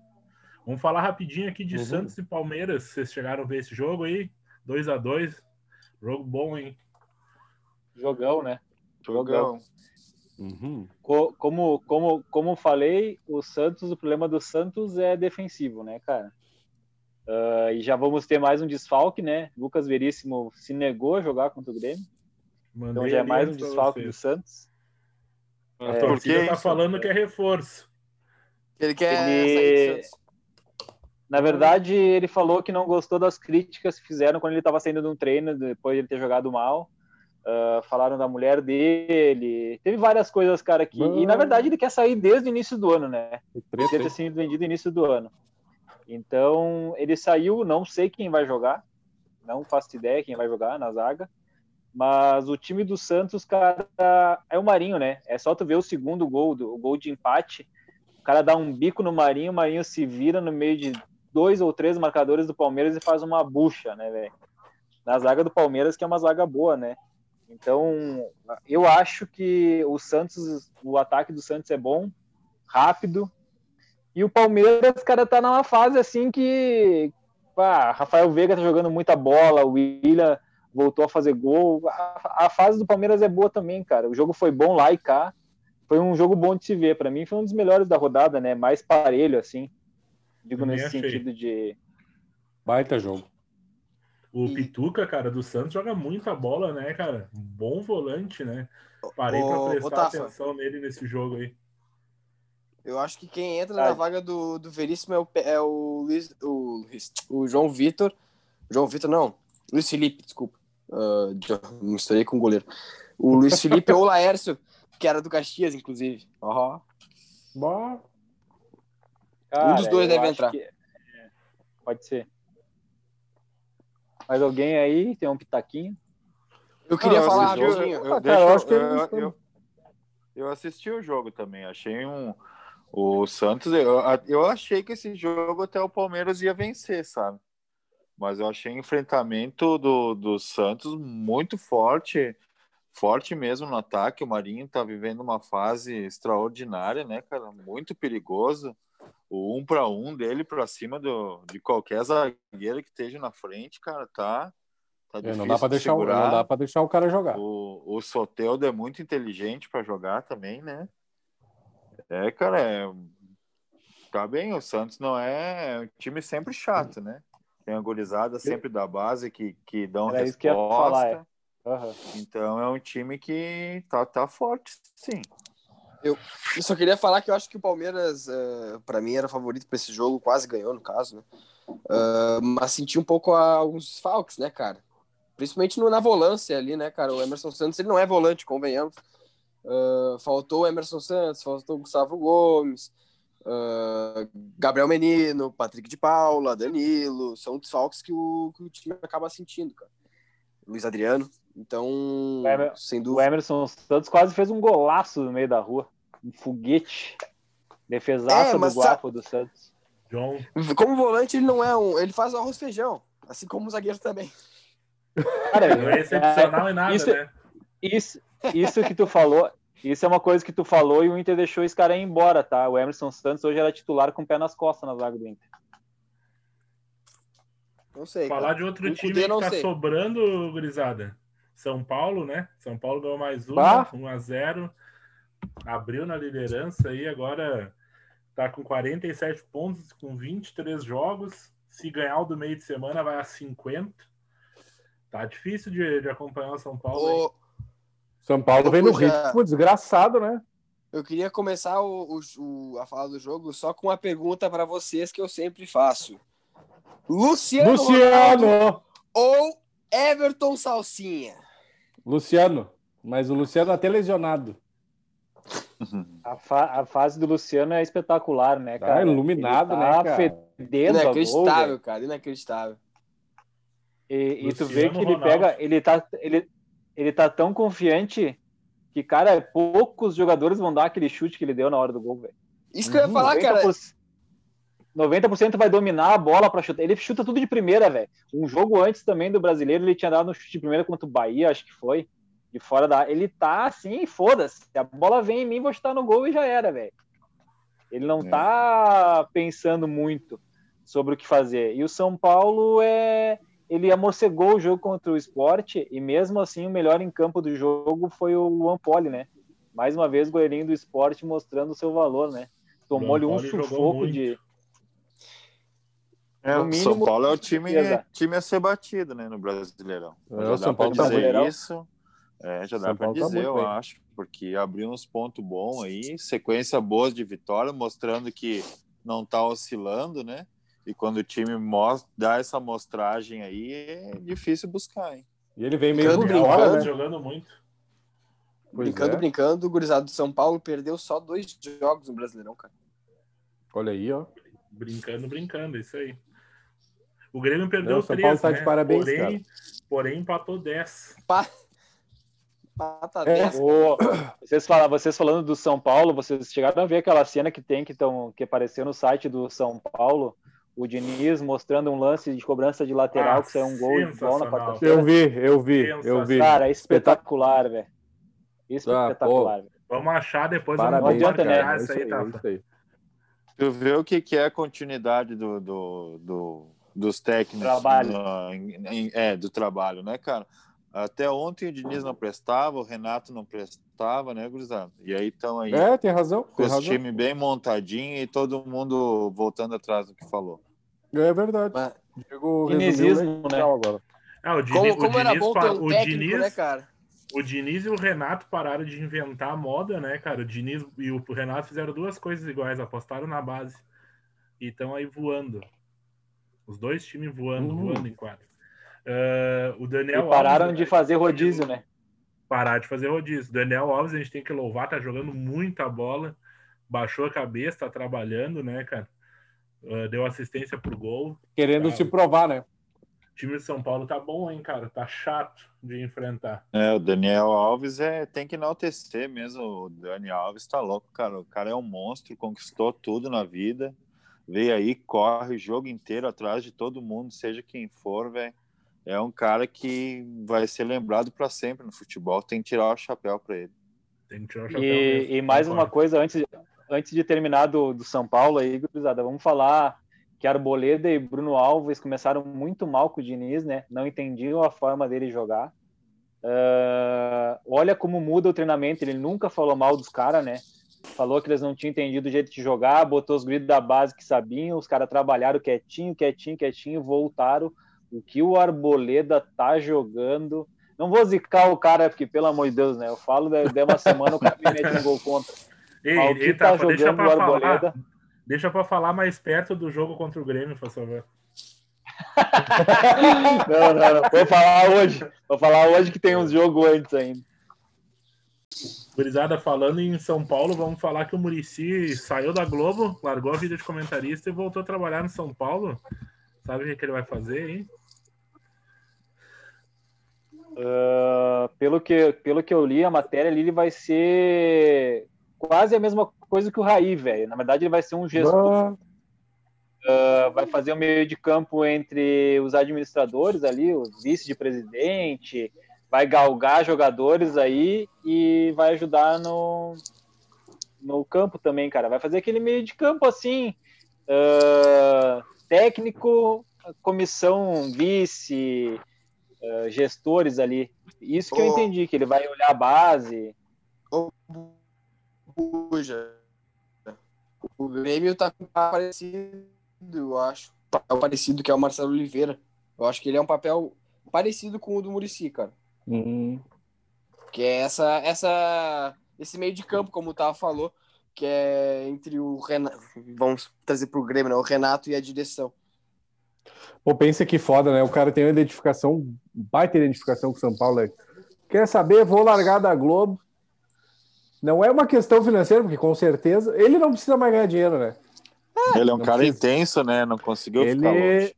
Vamos falar rapidinho aqui de uhum. Santos e Palmeiras. Vocês chegaram a ver esse jogo aí? 2 a 2 Jogo bom, hein? Jogão, né? Jogão. Uhum. Como, como, como falei, o Santos, o problema do Santos é defensivo, né, cara? Uh, e já vamos ter mais um desfalque, né? Lucas Veríssimo se negou a jogar contra o Grêmio. Mandei então já é mais um desfalque do Santos. A é, torcida tá falando que é reforço. Ele quer ele... Na verdade, ele falou que não gostou das críticas que fizeram quando ele estava saindo de um treino, depois de ele ter jogado mal. Uh, falaram da mulher dele. Teve várias coisas, cara, aqui. E na verdade ele quer sair desde o início do ano, né? Ele ter sido vendido no início do ano. Então ele saiu, não sei quem vai jogar. Não faço ideia quem vai jogar na zaga. Mas o time do Santos, cara, é o Marinho, né? É só tu ver o segundo gol, o gol de empate. O cara dá um bico no Marinho, o Marinho se vira no meio de dois ou três marcadores do Palmeiras e faz uma bucha, né, velho? Na zaga do Palmeiras, que é uma zaga boa, né? Então, eu acho que o Santos, o ataque do Santos é bom, rápido. E o Palmeiras, cara, tá numa fase assim que. Pá, Rafael Veiga tá jogando muita bola, o William voltou a fazer gol. A, a, fase do Palmeiras é boa também, cara. O jogo foi bom lá e cá. Foi um jogo bom de se ver. Para mim, foi um dos melhores da rodada, né? Mais parelho, assim. Digo nesse achei. sentido de. Baita jogo. O e... Pituca, cara, do Santos joga muita bola, né, cara? Bom volante, né? Parei para prestar atenção nele nesse jogo aí. Eu acho que quem entra na vaga do, do Veríssimo é o, é o Luiz, o, o João Vitor. João Vitor, não. Luiz Felipe, desculpa. Uh, misturei com o goleiro. O Luiz Felipe ou o Laércio, que era do Caxias, inclusive. Uhum. Bom. um dos dois deve entrar. Que... É, pode ser. Mais alguém aí? Tem um pitaquinho? Eu queria falar rapidinho. Eu, eu, ah, cara, eu, acho que eu, eu, eu, assisti o jogo também. Achei um. O Santos, eu, eu achei que esse jogo até o Palmeiras ia vencer, sabe? Mas eu achei o enfrentamento do, do Santos muito forte, forte mesmo no ataque. O Marinho tá vivendo uma fase extraordinária, né, cara? Muito perigoso o um para um dele para cima do, de qualquer zagueiro que esteja na frente, cara, tá. tá é, não dá para deixar, segurar. não dá para deixar o cara jogar. O, o Soteldo é muito inteligente para jogar também, né? É, cara, é... tá bem. O Santos não é, é um time sempre chato, né? Tem a gorizada sempre da base que, que dão Era resposta. Isso que falar, é. uhum. Então é um time que tá, tá forte, sim. Eu, só queria falar que eu acho que o Palmeiras, uh, eh, para mim, era favorito para esse jogo, quase ganhou, no caso, né? Uh, mas senti um pouco alguns falques, né, cara? Principalmente no, na volância ali, né, cara? O Emerson Santos, ele não é volante, convenhamos. Uh, faltou o Emerson Santos, faltou o Gustavo Gomes, uh, Gabriel Menino, Patrick de Paula, Danilo. São desfalques que o, que o time acaba sentindo, cara. Luiz Adriano. Então, Emer, sem dúvida. O Emerson Santos quase fez um golaço no meio da rua. Um foguete. Defesaça é, do guapo do Santos. John. Como volante, ele não é um. Ele faz arroz feijão. Assim como o zagueiro também. Cara, não é excepcional é, em nada, isso, né? Isso, isso que tu falou. Isso é uma coisa que tu falou e o Inter deixou esse cara ir embora, tá? O Emerson Santos hoje era titular com o pé nas costas na zaga do Inter. Não sei. Falar cara. de outro time que tá sei. sobrando, gurizada. São Paulo, né? São Paulo ganhou mais um, bah. 1 a 0 Abriu na liderança aí, agora tá com 47 pontos, com 23 jogos. Se ganhar o do meio de semana, vai a 50. Tá difícil de, de acompanhar o São Paulo. O... São Paulo vem no ritmo desgraçado, né? Eu queria começar o, o, a falar do jogo só com uma pergunta para vocês que eu sempre faço. Luciano, Luciano. Ronaldo ou Everton Salsinha? Luciano, mas o Luciano até lesionado. A, fa a fase do Luciano é espetacular, né, cara? Ah, iluminado, tá né, cara? Fedendo inacreditável, gol, cara, inacreditável. E, e tu vê que ele Ronaldo. pega, ele tá, ele, ele tá tão confiante que, cara, poucos jogadores vão dar aquele chute que ele deu na hora do gol, velho. Isso que eu ia falar, 90%, cara. 90% vai dominar a bola para chutar. Ele chuta tudo de primeira, velho. Um jogo antes também do brasileiro, ele tinha dado no chute de primeira contra o Bahia, acho que foi. De fora da. Ele tá assim, foda-se. A bola vem em mim, vou chutar no gol e já era, velho. Ele não é. tá pensando muito sobre o que fazer. E o São Paulo é. Ele amorcegou o jogo contra o esporte, e mesmo assim, o melhor em campo do jogo foi o Ampoli, né? Mais uma vez, goleirinho do esporte mostrando o seu valor, né? Tomou-lhe um sufoco de. É, o São Paulo é o time, time a ser batido, né, no Brasileirão. É, o São Paulo tá dizer isso. É, já dá para tá dizer, tá eu bem. acho, porque abriu uns pontos bons aí, sequência boa de vitória, mostrando que não tá oscilando, né? E quando o time mostra, dá essa amostragem aí, é difícil buscar, hein? E ele vem meio brincando, fora, né? jogando muito. Pois brincando, é. brincando, o gurizado do São Paulo perdeu só dois jogos no Brasileirão, cara. Olha aí, ó. Brincando, brincando, isso aí. O Grêmio perdeu Não, São três, Paulo tá né? de parabéns, porém, cara. porém empatou 10. Pa... Pata é. vocês, falam, vocês falando do São Paulo, vocês chegaram a ver aquela cena que tem que, tão, que apareceu no site do São Paulo, o Diniz mostrando um lance de cobrança de lateral ah, que saiu um gol de bola na quarta-feira. Eu vi, eu vi, eu vi. Cara, é espetacular, velho. Espetacular, velho. Vamos achar depois. Parabéns, não adianta, né? Isso aí, tá. Tu vê o que, que é a continuidade do, do, do dos técnicos. Trabalho. No, é, do trabalho, né, cara? Até ontem o Diniz não prestava, o Renato não prestava, né, Gurizada? E aí estão aí. É, tem razão. Com o time bem montadinho e todo mundo voltando atrás do que falou. É verdade. Mas... Digo, Dinizismo, né? Agora. É, o Diniz, como, como o Diniz, era bom ter um o técnico, Diniz, né, cara? O Diniz e o Renato pararam de inventar a moda, né, cara? O Diniz e o Renato fizeram duas coisas iguais, apostaram na base. E estão aí voando. Os dois times voando, uhum. voando em quadro. Uh, o Daniel e pararam Alves, de fazer rodízio, né? Parar de fazer rodízio. Daniel Alves, a gente tem que louvar, tá jogando muita bola, baixou a cabeça, tá trabalhando, né, cara? Uh, deu assistência pro gol. Querendo tá... se provar, né? O time de São Paulo tá bom, hein, cara? Tá chato de enfrentar. É, o Daniel Alves é, tem que enaltecer mesmo. O Daniel Alves tá louco, cara. O cara é um monstro, conquistou tudo na vida. Veio aí, corre o jogo inteiro atrás de todo mundo, seja quem for, velho é um cara que vai ser lembrado para sempre no futebol. Tem que tirar o chapéu para ele. Tem que tirar o chapéu. E, e mais uma coisa antes, antes de terminar do, do São Paulo aí, gurizada, vamos falar que Arboleda e Bruno Alves começaram muito mal com o Diniz, né? Não entendiam a forma dele jogar. Uh, olha como muda o treinamento. Ele nunca falou mal dos caras, né? Falou que eles não tinham entendido o jeito de jogar, botou os gritos da base que sabiam, os caras trabalharam quietinho, quietinho, quietinho, voltaram o que o Arboleda tá jogando. Não vou zicar o cara, porque, pelo amor de Deus, né? Eu falo, de uma semana o cara me mete um gol contra. Ei, o que eita, tá jogando o Arboleda. Falar, deixa para falar mais perto do jogo contra o Grêmio, por favor. não, não, não. Vou falar hoje. Vou falar hoje que tem uns jogos antes ainda. Gurizada, falando em São Paulo, vamos falar que o Murici saiu da Globo, largou a vida de comentarista e voltou a trabalhar no São Paulo. Sabe o que, é que ele vai fazer, hein? Uh, pelo, que, pelo que eu li, a matéria ali ele vai ser quase a mesma coisa que o Raí, velho. Na verdade, ele vai ser um gestor. Uh, vai fazer o um meio de campo entre os administradores ali, o vice de presidente, vai galgar jogadores aí e vai ajudar no, no campo também, cara. Vai fazer aquele meio de campo assim, uh, técnico, comissão vice, uh, gestores ali. Isso que oh. eu entendi, que ele vai olhar a base. Oh, Buja. O Grêmio tá parecido, eu acho. Tá parecido que é o Marcelo Oliveira. Eu acho que ele é um papel parecido com o do Murici, cara. Uhum. Que é essa, essa, esse meio de campo, como o Tava falou, que é entre o Renato, vamos trazer pro Grêmio, né? o Renato e a direção. Pô, pensa que foda, né? O cara tem uma identificação, baita identificação com São Paulo. Né? Quer saber? Vou largar da Globo. Não é uma questão financeira, porque com certeza ele não precisa mais ganhar dinheiro, né? ele é um cara precisa. intenso, né? Não conseguiu ele... ficar longe.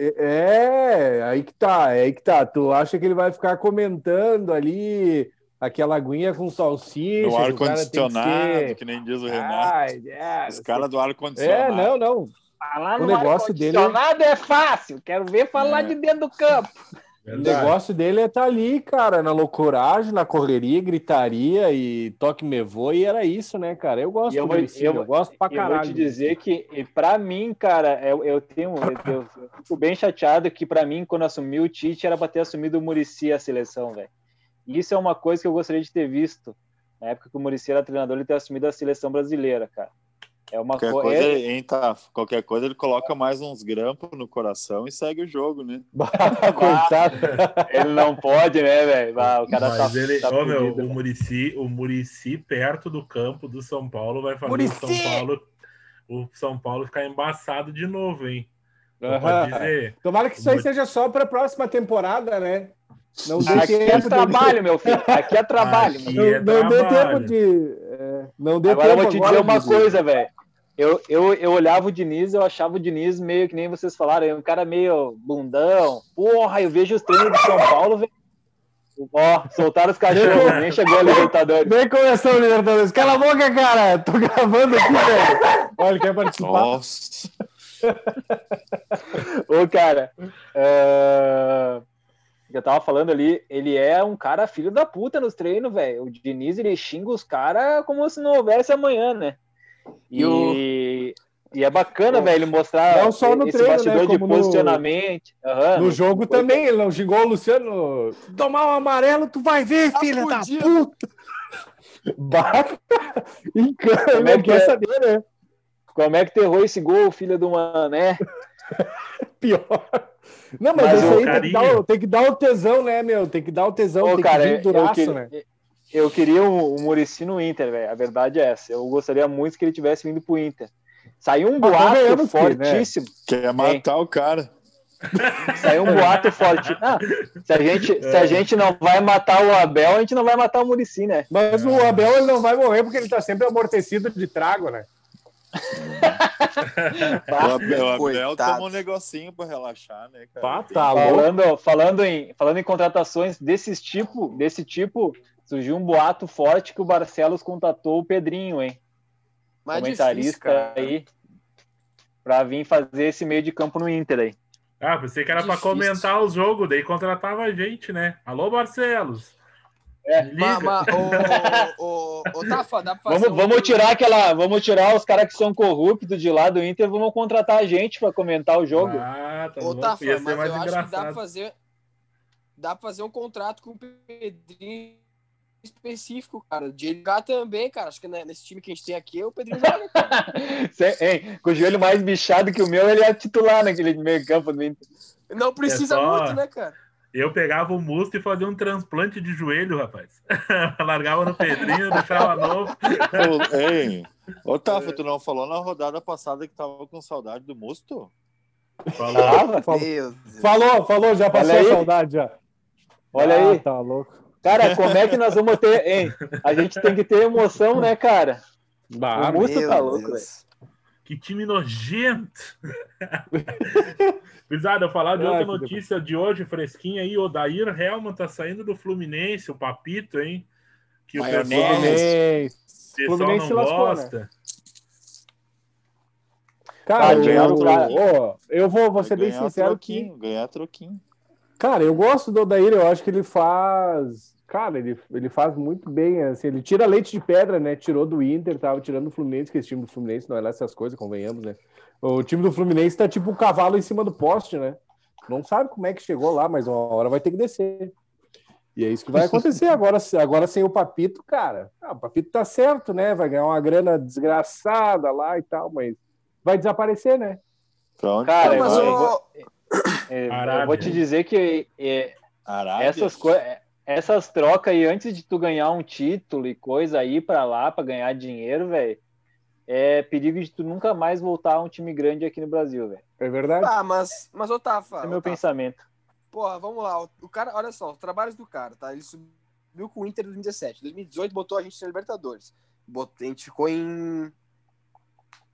É, aí que tá, é aí que tá. Tu acha que ele vai ficar comentando ali aquela aguinha com salsicha? No ar-condicionado, que, ser... que, nem diz o Renato. Ai, é, Os caras do ar-condicionado. É, não, não. Falar o negócio dele é fácil. Quero ver falar é. de dentro do campo. Verdade. O negócio dele é estar tá ali, cara, na loucuragem, na correria, gritaria e toque me voa, e era isso, né, cara? Eu gosto eu, vou, eu, eu, gosto pra caralho. Eu vou te dizer que, pra mim, cara, eu, eu tenho. Eu, eu, fico bem chateado que, pra mim, quando assumiu o Tite, era pra ter assumido o Murici a seleção, velho. Isso é uma coisa que eu gostaria de ter visto. Na época que o Murici era treinador, ele ter assumido a seleção brasileira, cara. É uma qualquer co coisa, é... hein, tá, qualquer coisa ele coloca mais uns grampos no coração e segue o jogo, né? Coitado. ele não pode, né, velho? O cara Mas tá, ele, tá oh, meu, o Murici, o Murici perto do campo do São Paulo vai fazer Muricy! o São Paulo o São Paulo ficar embaçado de novo, hein? Uhum. Dizer, Tomara que isso aí seja só para a próxima temporada, né? Não Aqui é trabalho, de... meu filho. Aqui é trabalho. Aqui é não, não dê tempo de. É, não dê agora tempo eu vou te dizer uma coisa, velho. Eu, eu, eu olhava o Diniz, eu achava o Diniz meio que nem vocês falaram, um cara meio bundão. Porra, eu vejo os treinos de São Paulo, velho. Ó, soltaram os cachorros, nem chegou a Libertadores. Nem começou a Libertadores. Cala a boca, cara! Tô gravando aqui, velho. Olha, quer participar? Nossa. Ô, cara, uh... eu tava falando ali, ele é um cara filho da puta nos treinos, velho. O Diniz, ele xinga os caras como se não houvesse amanhã, né? E, e, e é bacana, velho, mostrar não só no esse treino, bastidor né, de posicionamento. No, uhum, no jogo foi... também, ele não xingou o Luciano. Tomar um amarelo, tu vai ver, tá filha da puta! Bata! Como é que é saber, né? Como é que tu errou esse gol, filha do mané? Pior. Não, mas, mas isso aí tem que, dar, tem que, dar, o tesão, né, meu? Tem que dar o tesão, Ô, tem cara, que vir duraço, eu, né? Eu queria o, o Murici no Inter, velho. A verdade é essa. Eu gostaria muito que ele tivesse vindo pro Inter. Saiu um boato fortíssimo. Que, né? Quer matar o cara. Saiu um boato forte. Ah, se, a gente, é. se a gente não vai matar o Abel, a gente não vai matar o Murici, né? Mas o Abel ele não vai morrer porque ele tá sempre amortecido de trago, né? O Abel, o Abel toma um negocinho para relaxar, né, cara? tá falando, falando, em, falando em contratações desse tipo, desse tipo, surgiu um boato forte que o Barcelos contatou o Pedrinho, hein? Mais comentarista difícil, aí para vir fazer esse meio de campo no Inter aí. Ah, pensei que era para comentar o jogo, daí contratava a gente, né? Alô, Barcelos. É. Mas, mas, o, o, o, Tafa, dá pra vamos, um... vamos tirar aquela, vamos tirar os caras que são corruptos de lá do Inter, vamos contratar a gente para comentar o jogo. Ah, tá Ô, Tafa, mas eu engraçado. acho que dá para fazer, dá pra fazer um contrato com o Pedrinho específico, cara. De ligar também, cara. Acho que nesse time que a gente tem aqui, o Pedrinho joga, hein, com o joelho mais bichado que o meu, ele é titular naquele meio campo do Inter. Não precisa é só... muito, né, cara? Eu pegava o Musto e fazia um transplante de joelho, rapaz. Largava no Pedrinho, deixava novo. Ô, ei, ô Tafa, tu não falou na rodada passada que tava com saudade do Musto? Falou, ah, falou, falou, falou, já passou a saudade já. Olha ah, aí. Tá louco. Cara, como é que nós vamos ter, hein? A gente tem que ter emoção, né, cara? Bah, o Musto tá louco, velho. Que time nojento! Eu falar de outra notícia de hoje, fresquinha aí. O Dair Helman tá saindo do Fluminense, o Papito, hein? Que o pessoal, pessoal Fluminense não gosta. Né? Cara, eu, oh, eu vou, vou ser bem sincero troquinho, que... Ganhar troquinho. Cara, eu gosto do Odair, eu acho que ele faz. Cara, ele, ele faz muito bem. Assim, ele tira leite de pedra, né? Tirou do Inter, tava tirando do Fluminense, que esse time do Fluminense não é lá essas coisas, convenhamos, né? O time do Fluminense tá tipo um cavalo em cima do poste, né? Não sabe como é que chegou lá, mas uma hora vai ter que descer. E é isso que vai acontecer agora, agora sem o Papito, cara. Ah, o Papito tá certo, né? Vai ganhar uma grana desgraçada lá e tal, mas vai desaparecer, né? Pronto. Cara, mas eu, vou, é, eu vou te dizer que é, essas coisas essas trocas aí antes de tu ganhar um título e coisa aí para lá para ganhar dinheiro, velho, é perigo de tu nunca mais voltar a um time grande aqui no Brasil, velho. É verdade? Ah, mas mas Otávio, é meu pensamento. Porra, vamos lá, o cara, olha só, os trabalhos do cara, tá? Ele subiu com o Inter em 2017, 2018 botou a gente na Libertadores. Botou, a gente ficou em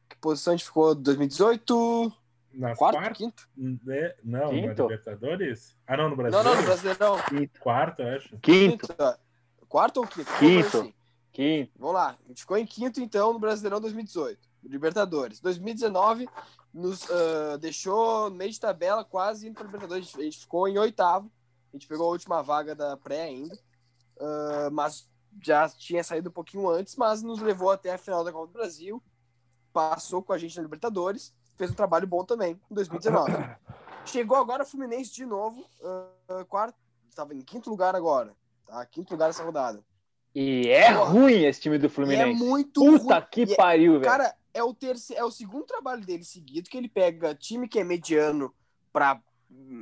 que posição a gente ficou 2018? Na quarto, quarto, quinto? É, não, quinto? na Libertadores? Ah, não, no Brasil. Não, não, no Brasileirão. Quinto. Quarto, acho. Quinto. quinto. Quarto ou quinto? Quinto. Quinto. Vamos lá. A gente ficou em quinto, então, no Brasileirão 2018. Libertadores. 2019 nos uh, deixou no meio de tabela, quase indo para Libertadores. A gente ficou em oitavo. A gente pegou a última vaga da pré ainda. Uh, mas já tinha saído um pouquinho antes, mas nos levou até a final da Copa do Brasil. Passou com a gente na Libertadores fez um trabalho bom também em 2019. Chegou agora o Fluminense de novo, uh, quarto, estava em quinto lugar agora, tá? Quinto lugar nessa rodada. E é Pô, ruim esse time do Fluminense. é muito Puta ruim. que e pariu, velho. Cara, é o terceiro, é o segundo trabalho dele seguido que ele pega time que é mediano para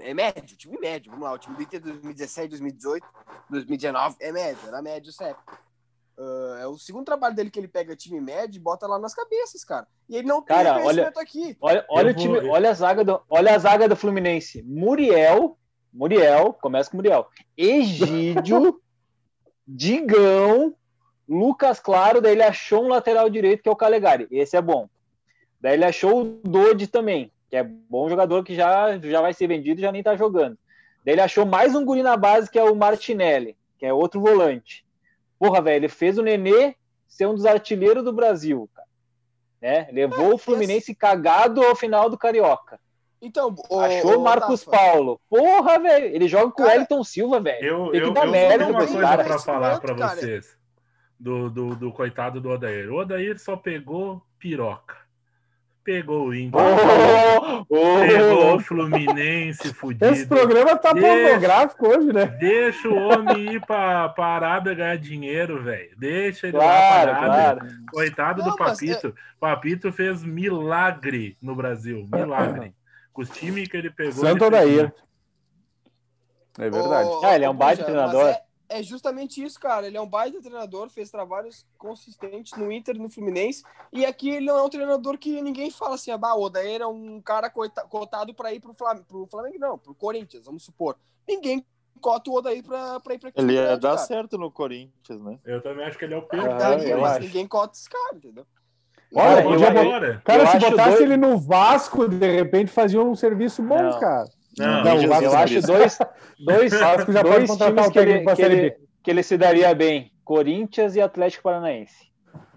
é médio, time médio. Vamos lá, o time do Inter 2017, 2018, 2019 é médio, era médio sempre. Uh, é o segundo trabalho dele que ele pega time médio e bota lá nas cabeças, cara. E ele não cara, tem olha, aqui. Olha, olha o time, olha a zaga do, olha a zaga do Fluminense. Muriel, Muriel, começa com Muriel. Egídio, Digão, Lucas Claro, daí ele achou um lateral direito que é o Calegari. Esse é bom. Daí ele achou o Dodi também, que é bom jogador que já, já vai ser vendido e já nem tá jogando. Daí ele achou mais um guri na base que é o Martinelli, que é outro volante. Porra, velho, ele fez o Nenê ser um dos artilheiros do Brasil, cara. Né? Levou é, o Fluminense cagado ao final do Carioca. Então, o, achou o Marcos Paulo. Porra, velho, ele joga com o Wellington Silva, velho. Eu, Tem que eu, dar eu merda tenho uma coisa cara. pra falar pra vocês do, do, do coitado do Odair. O Odair só pegou piroca pegou o Inter, oh, oh, pegou o Fluminense fudido. Esse programa tá deixa, pornográfico hoje, né? Deixa o homem ir pra, pra Arábia ganhar dinheiro, velho. Deixa ele claro, lá pra Arábia. Claro. Coitado Não, do Papito. É... Papito fez milagre no Brasil. Milagre. Com os times que ele pegou. Santo Odair. É verdade. Oh, ah, ele é um baita treinador. É é justamente isso, cara. Ele é um baita treinador, fez trabalhos consistentes no Inter, no Fluminense. E aqui ele não é um treinador que ninguém fala assim, ah, o Odair é um cara cotado para ir pro Flamengo, pro Flamengo, não, pro Corinthians, vamos supor. Ninguém cota o Odair pra, pra ir pra Ele ia dar cara. certo no Corinthians, né? Eu também acho que ele é o pior. Ah, mas ninguém cota esse cara, entendeu? Olha, eu, eu, cara, eu se botasse dois... ele no Vasco, de repente fazia um serviço bom, não. cara. Não, não eu, eu acho dois, dois, dois times que ele, que, ele, que ele se daria bem: Corinthians e Atlético Paranaense.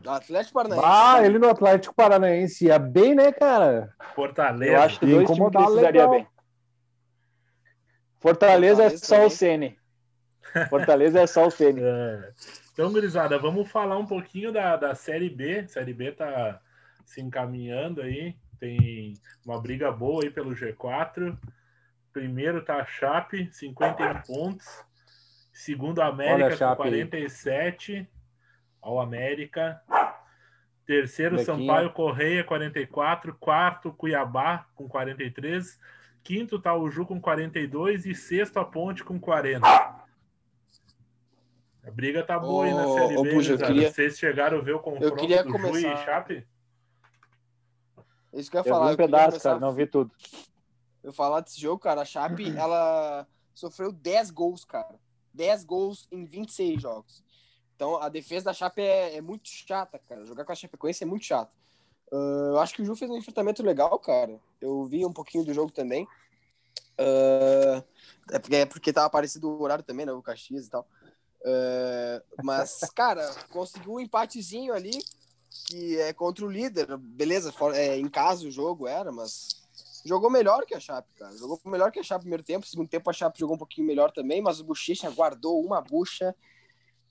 Atlético Paranaense. Ah, ele no Atlético Paranaense ia bem, né, cara? Fortaleza. Eu acho que dois times que ele se daria bem. Fortaleza, Fortaleza é só também. o Ceni. Fortaleza é só o Ceni. É. Então, gurizada, vamos falar um pouquinho da, da Série B. Série B tá se encaminhando aí. Tem uma briga boa aí pelo G4. Primeiro tá a Chape, 51 pontos. Segundo a América, Olha, com 47. Ao América. Terceiro, Bequinha. Sampaio Correia, 44. Quarto, Cuiabá, com 43. Quinto, Taúju, com 42. E sexto, a Ponte, com 40. A briga tá boa aí na Série B. Puxa, queria... Vocês chegaram a ver o confronto do começar... Ju e Chape? Isso que eu ia falar. Eu vi um pedaço, cara, não vi tudo eu falar desse jogo, cara, a Chape, ela sofreu 10 gols, cara. 10 gols em 26 jogos. Então, a defesa da Chape é, é muito chata, cara. Jogar com a Chapecoense é muito chato. Uh, eu acho que o Ju fez um enfrentamento legal, cara. Eu vi um pouquinho do jogo também. Uh, é, porque, é porque tava parecido o horário também, né? O Caxias e tal. Uh, mas, cara, conseguiu um empatezinho ali, que é contra o líder. Beleza, for, é, em casa o jogo era, mas jogou melhor que a Chape, cara. Jogou melhor que a Chape no primeiro tempo. No segundo tempo a Chape jogou um pouquinho melhor também, mas o Bochecha guardou uma bucha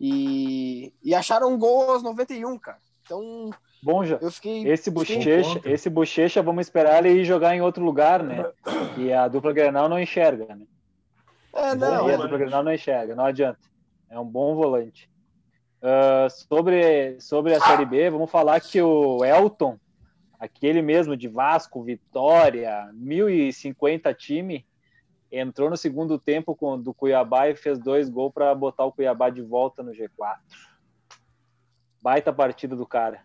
e, e acharam um gol aos 91, cara. Então, Bom, já. Eu fiquei, esse bochecha, esse bochecha, vamos esperar ele ir jogar em outro lugar, né? E a dupla Grenal não enxerga, né? É, não. E a dupla Grenal não enxerga, não adianta. É um bom volante. Uh, sobre, sobre a Série B, vamos falar que o Elton aquele mesmo de Vasco, Vitória, 1050 time, entrou no segundo tempo com, do Cuiabá e fez dois gols para botar o Cuiabá de volta no G4. Baita partida do cara.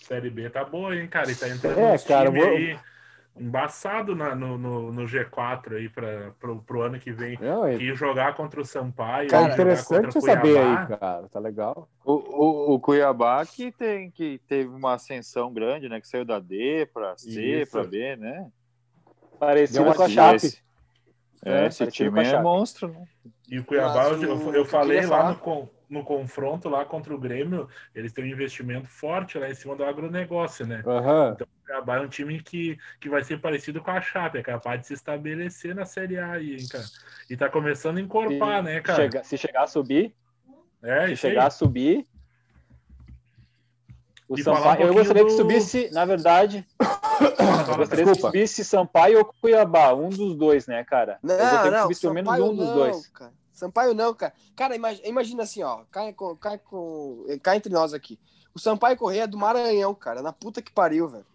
Série B tá boa, hein, cara? E tá entrando é, cara, vou... aí embaçado na, no, no, no, G4 aí para pro, pro ano que vem. Não, e jogar contra o Sampaio. Cara, interessante saber aí, cara. Tá legal. O, o, o, Cuiabá que, tem, que teve uma ascensão grande, né? Que saiu da D para C, para B, né? Parecia com a Chape. É, é, esse time é monstro, né? E o Cuiabá, Mas, eu, eu falei lá no, no confronto lá contra o Grêmio, eles têm um investimento forte lá em cima do agronegócio, né? Uhum. Então o Cuiabá é um time que, que vai ser parecido com a Chape, é capaz de se estabelecer na Série A aí, hein, cara? E tá começando a encorpar, se né, cara? Chega, se chegar a subir, é, se chegar aí. a subir, o Sampaio, um eu gostaria do... que subisse, na verdade, eu gostaria Desculpa. que subisse Sampaio ou Cuiabá, um dos dois, né, cara? Não, eu gostaria não, que subisse pelo menos um dos dois. Cara. Sampaio não, cara. Cara, imagina, imagina assim, ó. Cai, cai, cai entre nós aqui. O Sampaio Correia é do Maranhão, cara. Na puta que pariu, velho.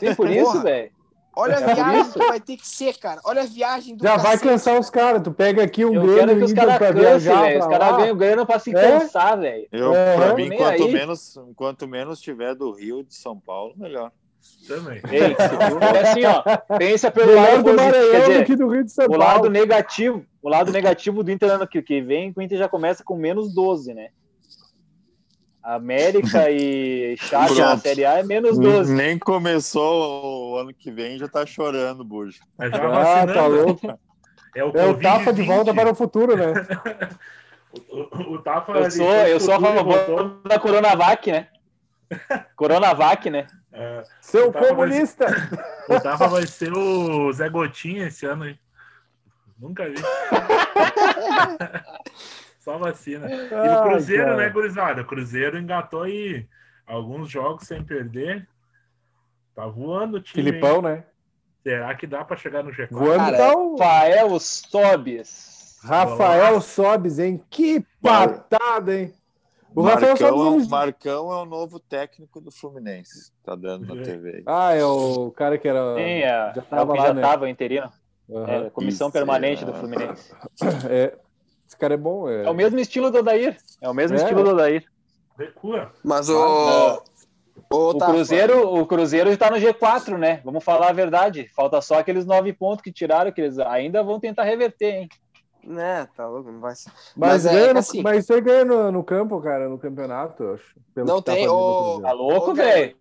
Tem por isso, velho. Olha a é viagem que vai ter que ser, cara. Olha a viagem do Já cacete. vai cansar os caras. Tu pega aqui um eu quero que os caras cansem, velho. Os caras ganham grana pra se é? cansar, velho. Eu, é, pra mim, quanto menos, quanto menos tiver do Rio de São Paulo, melhor. Também. Ei, é assim, ó. Pensa pelo lado do Maranhão dizer, aqui do Rio de São o Paulo. lado negativo, o lado negativo do Inter ano que, que vem, o Inter já começa com menos 12, né? América e Chape na Série A é menos 12. Nem começou o ano que vem, já tá chorando, Bujo. É ah, tá louco. É o, é o Tafa de volta para o futuro, né? o, o, o Tafa eu sou, eu sou a favor da Coronavac, né? Coronavac, né? É, Seu comunista! Vai, o Tafa vai ser o Zé Gotinha esse ano aí. Nunca vi. Só vacina. E o Cruzeiro, Ai, né, gurizada? O Cruzeiro engatou aí alguns jogos sem perder. Tá voando o time. Filipão, hein? né? Será que dá para chegar no G4? Voando Cara, Rafael Sobes. Rafael Sobes, hein? Que patada, hein? O Marcão, Rafael é, Marcão é o novo técnico do Fluminense. Tá dando na TV. Ah, é o cara que era. Sim, é, já tava, é o que já né? tava interino. Uhum. É, comissão Isso, permanente é... do Fluminense. É, esse cara é bom. É, é o mesmo estilo do Odair. É o mesmo é. estilo do Odair. Recua. Mas o. O, o Cruzeiro, o Cruzeiro está no G4, né? Vamos falar a verdade. Falta só aqueles nove pontos que tiraram, que eles ainda vão tentar reverter, hein? Né, tá louco, não vai ser. Mas, mas, é, ganha no, assim... mas você ganha no, no, campo, cara, no campeonato, eu acho. Não tem, tá, o... tá louco, velho?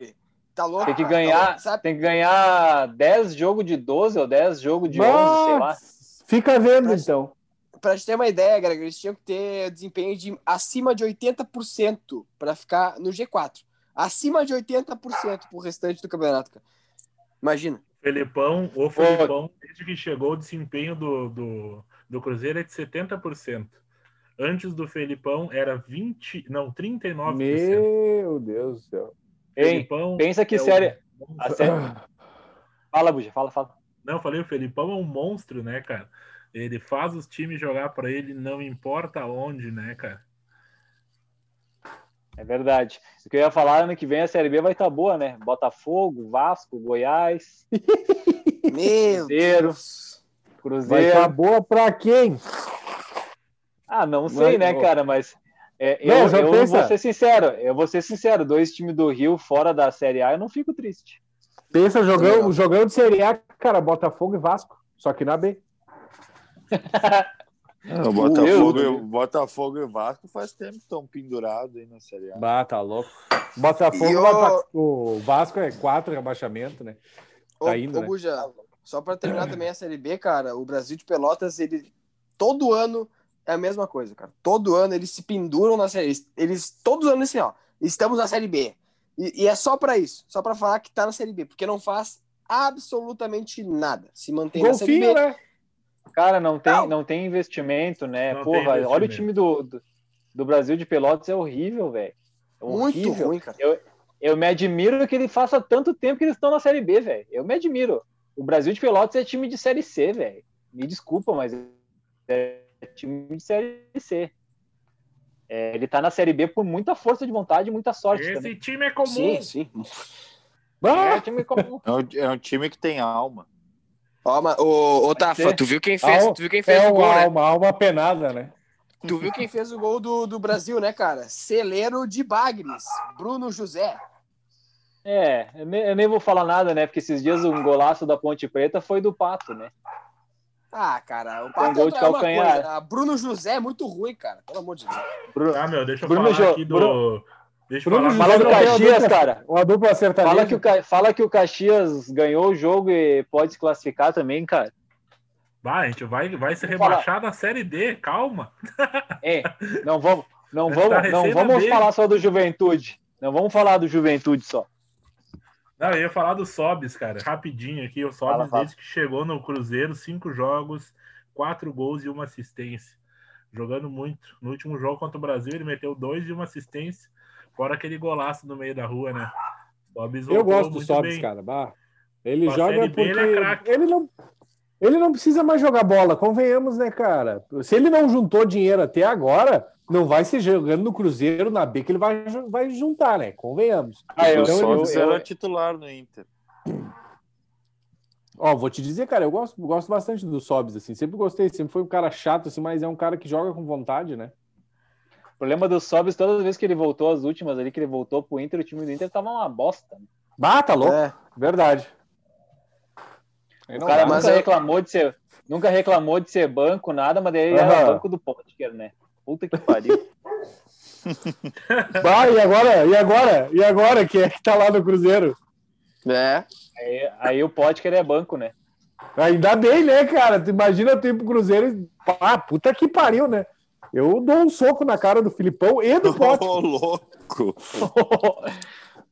Tá louco? Tem que tá ganhar, tá tem que ganhar 10 jogos de 12 ou 10 jogos de mas... 11, sei lá. Fica vendo, então para te ter uma ideia, Greg, eles tinham que ter desempenho de acima de 80% para ficar no G4. Acima de 80% pro restante do campeonato, cara. Imagina. Felipão, o Felipão, desde que chegou, o desempenho do, do, do Cruzeiro é de 70%. Antes do Felipão era 20, não, 39%. Meu Deus do céu. Ei, pensa que é série... O... série... Fala, Buja, fala, fala. Não, falei, o Felipão é um monstro, né, cara? Ele faz os times jogar para ele, não importa onde, né, cara? É verdade. O que eu ia falar, ano que vem a Série B vai estar tá boa, né? Botafogo, Vasco, Goiás. Meu Cruzeiro. Deus. Cruzeiro. Vai estar tá boa para quem? Ah, não sei, né, cara? Mas é, não, eu, eu vou ser sincero. Eu vou ser sincero. Dois times do Rio fora da Série A, eu não fico triste. Pensa jogando, jogando de Série A, cara, Botafogo e Vasco. Só que na B. É, o Botafogo, o Botafogo e o Vasco faz tempo que estão pendurados aí na Série A. Bah, tá louco. Botafogo, eu... o Vasco é quatro rebaixamento, né? Tá indo, ô, né? Buja, só para terminar também a Série B, cara, o Brasil de Pelotas, ele todo ano é a mesma coisa, cara. Todo ano eles se penduram na Série Eles, eles todos os anos assim, ó, estamos na Série B. E, e é só para isso, só para falar que tá na Série B, porque não faz absolutamente nada. Se mantém Golfinho, na Série B. Né? Cara, não tem, não. não tem investimento, né? Não Porra, investimento. olha o time do, do, do, Brasil de Pelotas, é horrível, velho. É Muito ruim, cara. Eu, eu me admiro que ele faça tanto tempo que eles estão na Série B, velho. Eu me admiro. O Brasil de Pelotas é time de Série C, velho. Me desculpa, mas é time de Série C. É, ele tá na Série B por muita força de vontade e muita sorte. Esse também. time é comum. Sim, sim. É, um time comum. É um, é um time que tem alma. Mas, ô, ô Tafa, tu viu quem fez, tu viu quem fez é o gol, né? Uma alma penada, né? Tu viu quem fez o gol do, do Brasil, né, cara? Celeiro de Bagres, Bruno José. É, eu nem, vou falar nada, né? Porque esses dias um golaço da Ponte Preta foi do Pato, né? Ah, cara, o Pato um gol de é calcanhar. Coisa. Ah, Bruno José é muito ruim, cara. Pelo amor de Deus. Bruno, ah, meu, deixa eu Bruno falar jo... aqui do... Bruno... Deixa eu falar. Fala do Caxias, cara. Uma dupla sertaneja. Fala que, o, fala que o Caxias ganhou o jogo e pode se classificar também, cara. Vai, a gente vai, vai se rebaixar da Série D, calma. É, não vamos, não vamos, tá não vamos falar só do Juventude. Não vamos falar do Juventude só. Não, eu ia falar do Sobis, cara, rapidinho aqui. O Sobis, desde que chegou no Cruzeiro, cinco jogos, quatro gols e uma assistência. Jogando muito. No último jogo contra o Brasil, ele meteu dois e uma assistência. Fora aquele golaço no meio da rua, né? Sobis eu gosto do Sobis, cara. Bah. Ele joga porque ele, é ele, não Ele não precisa mais jogar bola, convenhamos, né, cara? Se ele não juntou dinheiro até agora, não vai ser jogando no Cruzeiro, na B, que ele vai, vai juntar, né? Convenhamos. Ah, eu, então, ele... era titular no Inter. Ó, vou te dizer, cara, eu gosto, gosto bastante do Sobs, assim. Sempre gostei, sempre foi um cara chato, assim, mas é um cara que joga com vontade, né? O problema do Sobs, todas as vezes que ele voltou, as últimas ali que ele voltou pro Inter, o time do Inter tava uma bosta. Né? Ah, tá louco. É. Verdade. O cara nunca eu... reclamou de ser, nunca reclamou de ser banco, nada, mas daí uhum. era banco do Potker, né? Puta que pariu. Vai, e agora? E agora? E agora? Quem é que tá lá no Cruzeiro? É. Aí, aí o Potker é banco, né? Ainda bem, né, cara? Tu imagina tu ir pro Cruzeiro e. Ah, puta que pariu, né? Eu dou um soco na cara do Filipão e do Potker. Ô, louco!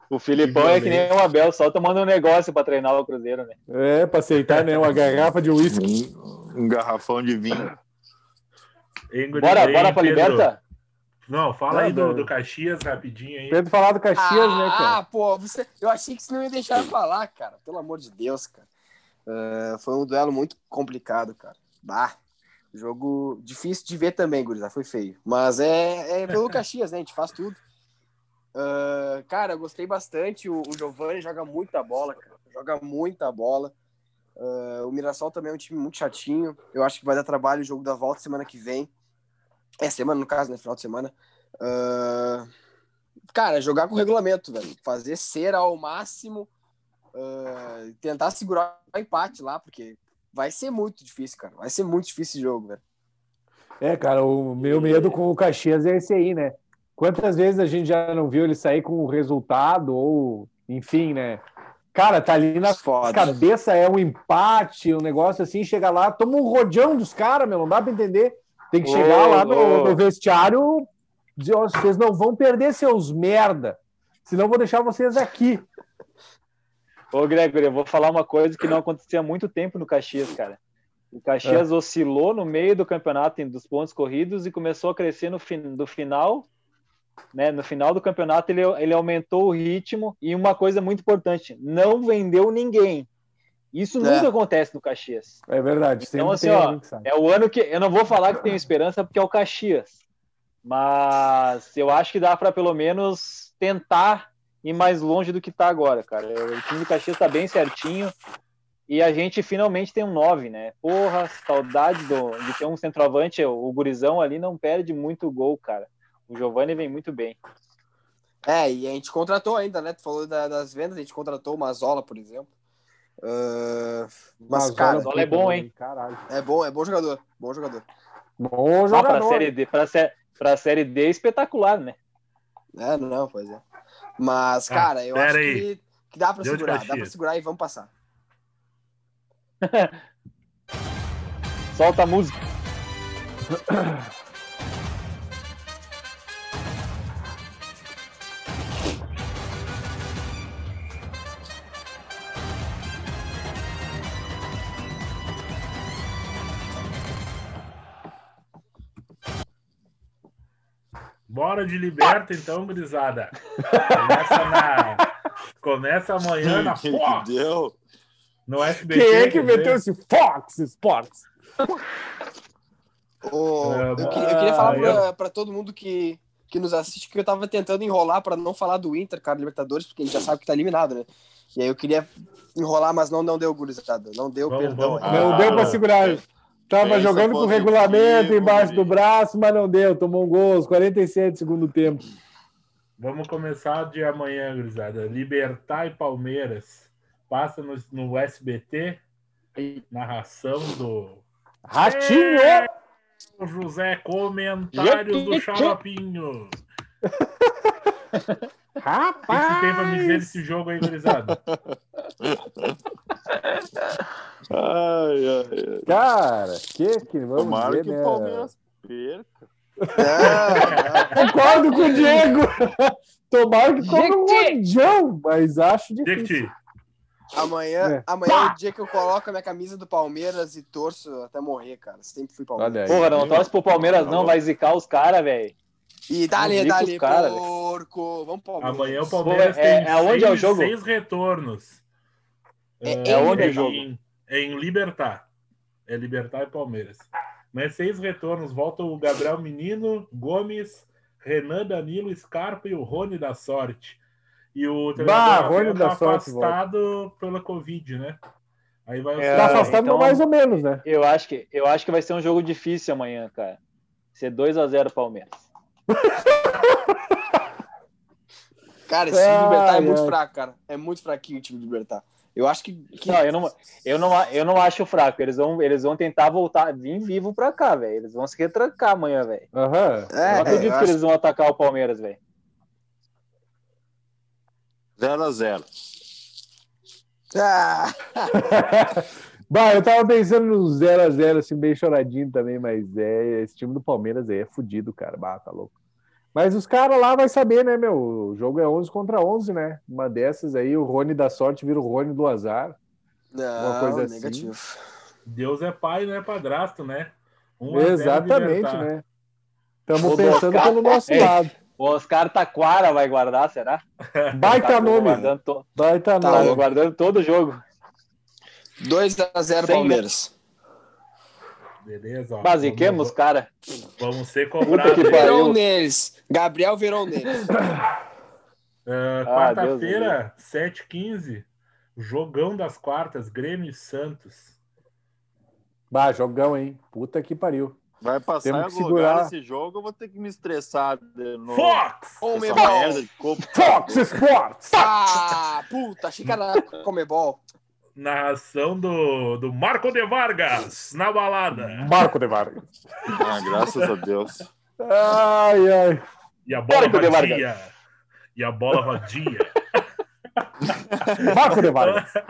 O Filipão é que nem o Abel, só tomando um negócio para treinar o Cruzeiro, né? É, para aceitar, né? Uma garrafa de uísque. Um, um garrafão de vinho. Bora, bora pra Liberta? Não, fala aí do, do Caxias rapidinho aí. Pedro falar do Caxias, ah, né, cara? Ah, pô, você... eu achei que você não ia deixar eu falar, cara. Pelo amor de Deus, cara. Uh, foi um duelo muito complicado, cara. Bah, jogo difícil de ver também, gurizada. Foi feio. Mas é, é pelo Caxias, né? A gente faz tudo. Uh, cara, eu gostei bastante. O, o Giovanni joga muita bola, cara. Joga muita bola. Uh, o Mirassol também é um time muito chatinho. Eu acho que vai dar trabalho o jogo da volta semana que vem. É, semana, no caso, né? Final de semana. Uh, cara, jogar com regulamento, velho. Fazer cera ao máximo. Uh, tentar segurar o empate lá, porque vai ser muito difícil, cara. Vai ser muito difícil esse jogo, velho. É, cara, o meu medo com o Caxias é esse aí, né? Quantas vezes a gente já não viu ele sair com o resultado ou, enfim, né? Cara, tá ali na Foda. cabeça, é um empate, um negócio assim, chega lá, toma um rodeão dos caras, meu, não dá pra entender. Tem que chegar lá no, no, vestiário dizer, oh, vocês não vão perder seus merda, senão vou deixar vocês aqui. Ô, Gregory, eu vou falar uma coisa que não acontecia há muito tempo no Caxias, cara. O Caxias é. oscilou no meio do campeonato dos pontos corridos e começou a crescer no fim, do final né, no final do campeonato ele, ele aumentou o ritmo e uma coisa muito importante, não vendeu ninguém. Isso é. nunca acontece no Caxias. É verdade. Então, assim, ó, é o ano que. Eu não vou falar que tenho esperança porque é o Caxias. Mas eu acho que dá para pelo menos tentar ir mais longe do que está agora, cara. O time do Caxias está bem certinho. E a gente finalmente tem um 9, né? Porra, saudade do, de ter um centroavante. O Gurizão ali não perde muito gol, cara. O Giovanni vem muito bem. É, e a gente contratou ainda, né? Tu falou da, das vendas, a gente contratou o Mazola, por exemplo. Uh, mas, cara, Mazola é bom, hein? Caralho. É bom, é bom jogador. Bom jogador. Bom jogador. Ah, pra série D, pra, sé, pra série D é espetacular, né? É, não, pois é. Mas, ah, cara, eu acho que, que, dá pra Deu segurar. Dá pra segurar e vamos passar. Solta a música. Bora de liberta, então, grisada. Começa, na... Começa amanhã na Fox. Deu? No SBT. Quem é que meteu esse Fox Sports? Oh, é, eu, queria, eu, queria, falar para todo mundo que, que nos assiste que eu tava tentando enrolar para não falar do Inter, cara, Libertadores, porque a gente já sabe que tá eliminado, né? E aí eu queria enrolar, mas não, não deu, gurizada. Não deu, vamos, perdão. Vamos. Não deu para segurar. Tava jogando com regulamento embaixo do braço, mas não deu. Tomou um gol aos 47 do segundo tempo. Vamos começar de amanhã, gurizada. Libertar e Palmeiras. Passa no, no SBT. Narração do. Ratinho! É, José, comentários do Xaropinho. Rapaz! O que tem pra me dizer desse jogo aí, gurizada? ai, ai, ai. Cara, que que vamos Tomara ver, que né? o Palmeiras perca. É, concordo com o Diego. Tomara que tome um rojão, mas acho difícil. Amanhã, é. amanhã é o dia que eu coloco a minha camisa do Palmeiras e torço até morrer, cara. Sempre fui Palmeiras. Porra, não torce pro Palmeiras, não, vai zicar os caras, velho. E dali, dali, cara, porco. Vamos Palmeiras. Amanhã o Palmeiras é, tem é, onde seis, é o jogo? seis retornos. É, é onde é o jogo? Em, em Libertar. É Libertar e Palmeiras. Mas seis retornos. Volta o Gabriel Menino, Gomes, Renan Danilo, Scarpa e o Rony da Sorte. E o treinador Rony tá da afastado sorte, pela Covid, né? Aí vai é, tá afastado então, mais ou menos, né? Eu acho, que, eu acho que vai ser um jogo difícil amanhã, cara. Ser 2 a 0 Palmeiras. cara, esse time do Libertar é muito fraco, cara. É muito fraquinho o time do Libertar. Eu acho que. que... Não, eu não, eu, não, eu não acho fraco. Eles vão, eles vão tentar voltar, vir vivo pra cá, velho. Eles vão se retrancar amanhã, velho. Uhum. É, não acredito que acho... eles vão atacar o Palmeiras, velho. 0x0. Ah. bah, eu tava pensando no 0x0, assim, bem choradinho também, mas é, esse time do Palmeiras aí é fudido, cara. Bah, tá louco. Mas os caras lá vai saber, né, meu? O jogo é 11 contra 11, né? Uma dessas aí, o Rony da sorte vira o Rony do azar. Não, uma coisa assim. negativo. Assim. Deus é pai, não é padrasto, né? Um Exatamente, né? Estamos pensando Oscar, pelo nosso é, lado. O Oscar Taquara vai guardar, será? Baita tá nome. Guardando to... Baita tá nome. guardando todo o jogo. 2x0 Palmeiras. Beleza. Ó, Basiquemos, cara. Vamos ser cobrados. Verão neles. Gabriel verão neles. Uh, Quarta-feira, 7h15. Jogão das quartas, Grêmio e Santos. Bah, jogão, hein? Puta que pariu. Vai passar Temos que segurar esse jogo, eu vou ter que me estressar de novo. Fox! Fox Sports! Ah, puta, achei que era Comebol narração do, do Marco de Vargas na balada. Marco de Vargas. Ah, graças a Deus. Ai, ai. E a bola Marco vadia. E a bola vadia. Marco de Vargas.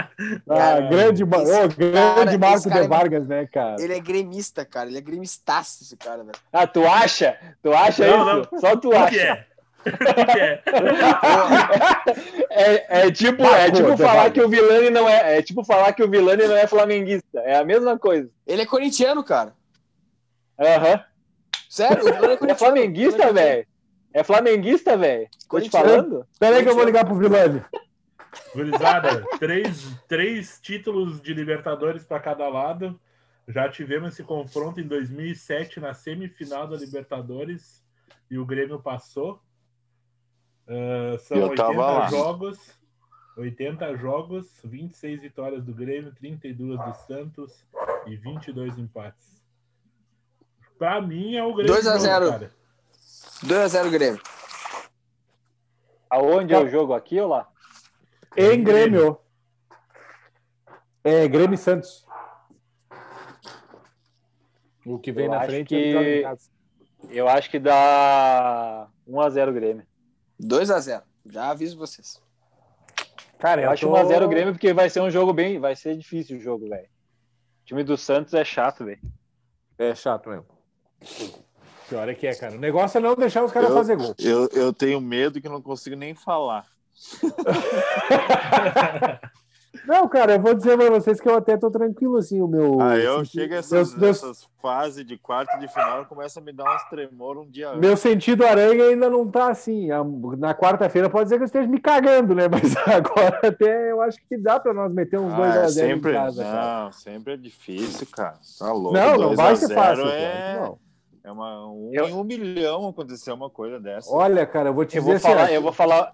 Ah, grande, oh, grande cara, Marco de é Vargas, né, cara? Ele é gremista, cara. Ele é gremistaço, esse cara, velho. Ah, tu acha? Tu acha não, isso? Não. Só tu acha. É? É, é tipo, é tipo falar que o Vilani não é, é tipo falar que o Vilani não é flamenguista. É a mesma coisa. Ele é corintiano, cara. Aham. Uhum. Sério? O Vilani é, é flamenguista, velho. É flamenguista, velho. Tô te falando. Peraí que eu vou ligar pro Vilani. Gurizada, três, três títulos de Libertadores para cada lado. Já tivemos esse confronto em 2007 na semifinal da Libertadores e o Grêmio passou. Uh, são 80 jogos, 80 jogos, 26 vitórias do Grêmio, 32 do Santos e 22 empates. Para mim é o Grêmio. 2 a 0. 2 a 0 Grêmio. Aonde é o jogo aqui ou lá? Em Grêmio. É Grêmio e Santos. O que vem eu na frente que... é Eu acho que dá 1 a 0 Grêmio. 2 a 0 Já aviso vocês. Cara, eu, eu acho tô... 1x0 o Grêmio porque vai ser um jogo bem. Vai ser difícil o jogo, velho. O time do Santos é chato, velho. É chato mesmo. Pior é que é, cara. O negócio é não deixar os caras fazer gol. Eu, eu tenho medo que não consigo nem falar. Não, cara, eu vou dizer para vocês que eu até tô tranquilo, assim, o meu... Ah, eu chego a essas, meus, essas fases de quarto de final, começa a me dar uns tremor um dia Meu sentido aranha ainda não tá assim, na quarta-feira pode ser que eu esteja me cagando, né, mas agora até eu acho que dá para nós meter uns 2 ah, a 0 sempre, em casa, Não, cara. sempre é difícil, cara. Tá louco. Não, não vai ser fácil, é... Não. É uma, um, eu... em um milhão acontecer uma coisa dessa. Olha, cara, eu vou te eu dizer vou falar, assim, eu vou falar,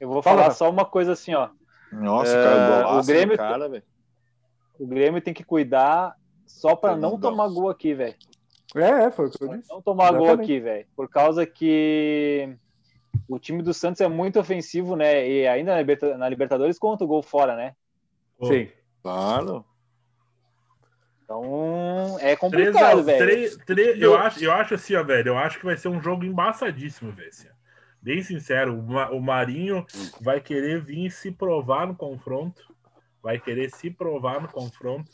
eu vou Fala, falar só uma coisa assim, ó. Nossa, cara, uh, o Grêmio, cara, velho. O Grêmio tem que cuidar só para não, não tomar gol aqui, velho. É, é, foi o que eu disse. Não tomar Exatamente. gol aqui, velho. Por causa que o time do Santos é muito ofensivo, né? E ainda na Libertadores conta o gol fora, né? Sim. Claro. Então é complicado, velho. eu, acho, eu acho assim, ó, velho. Eu acho que vai ser um jogo embaçadíssimo, velho. Bem sincero, o Marinho vai querer vir se provar no confronto, vai querer se provar no confronto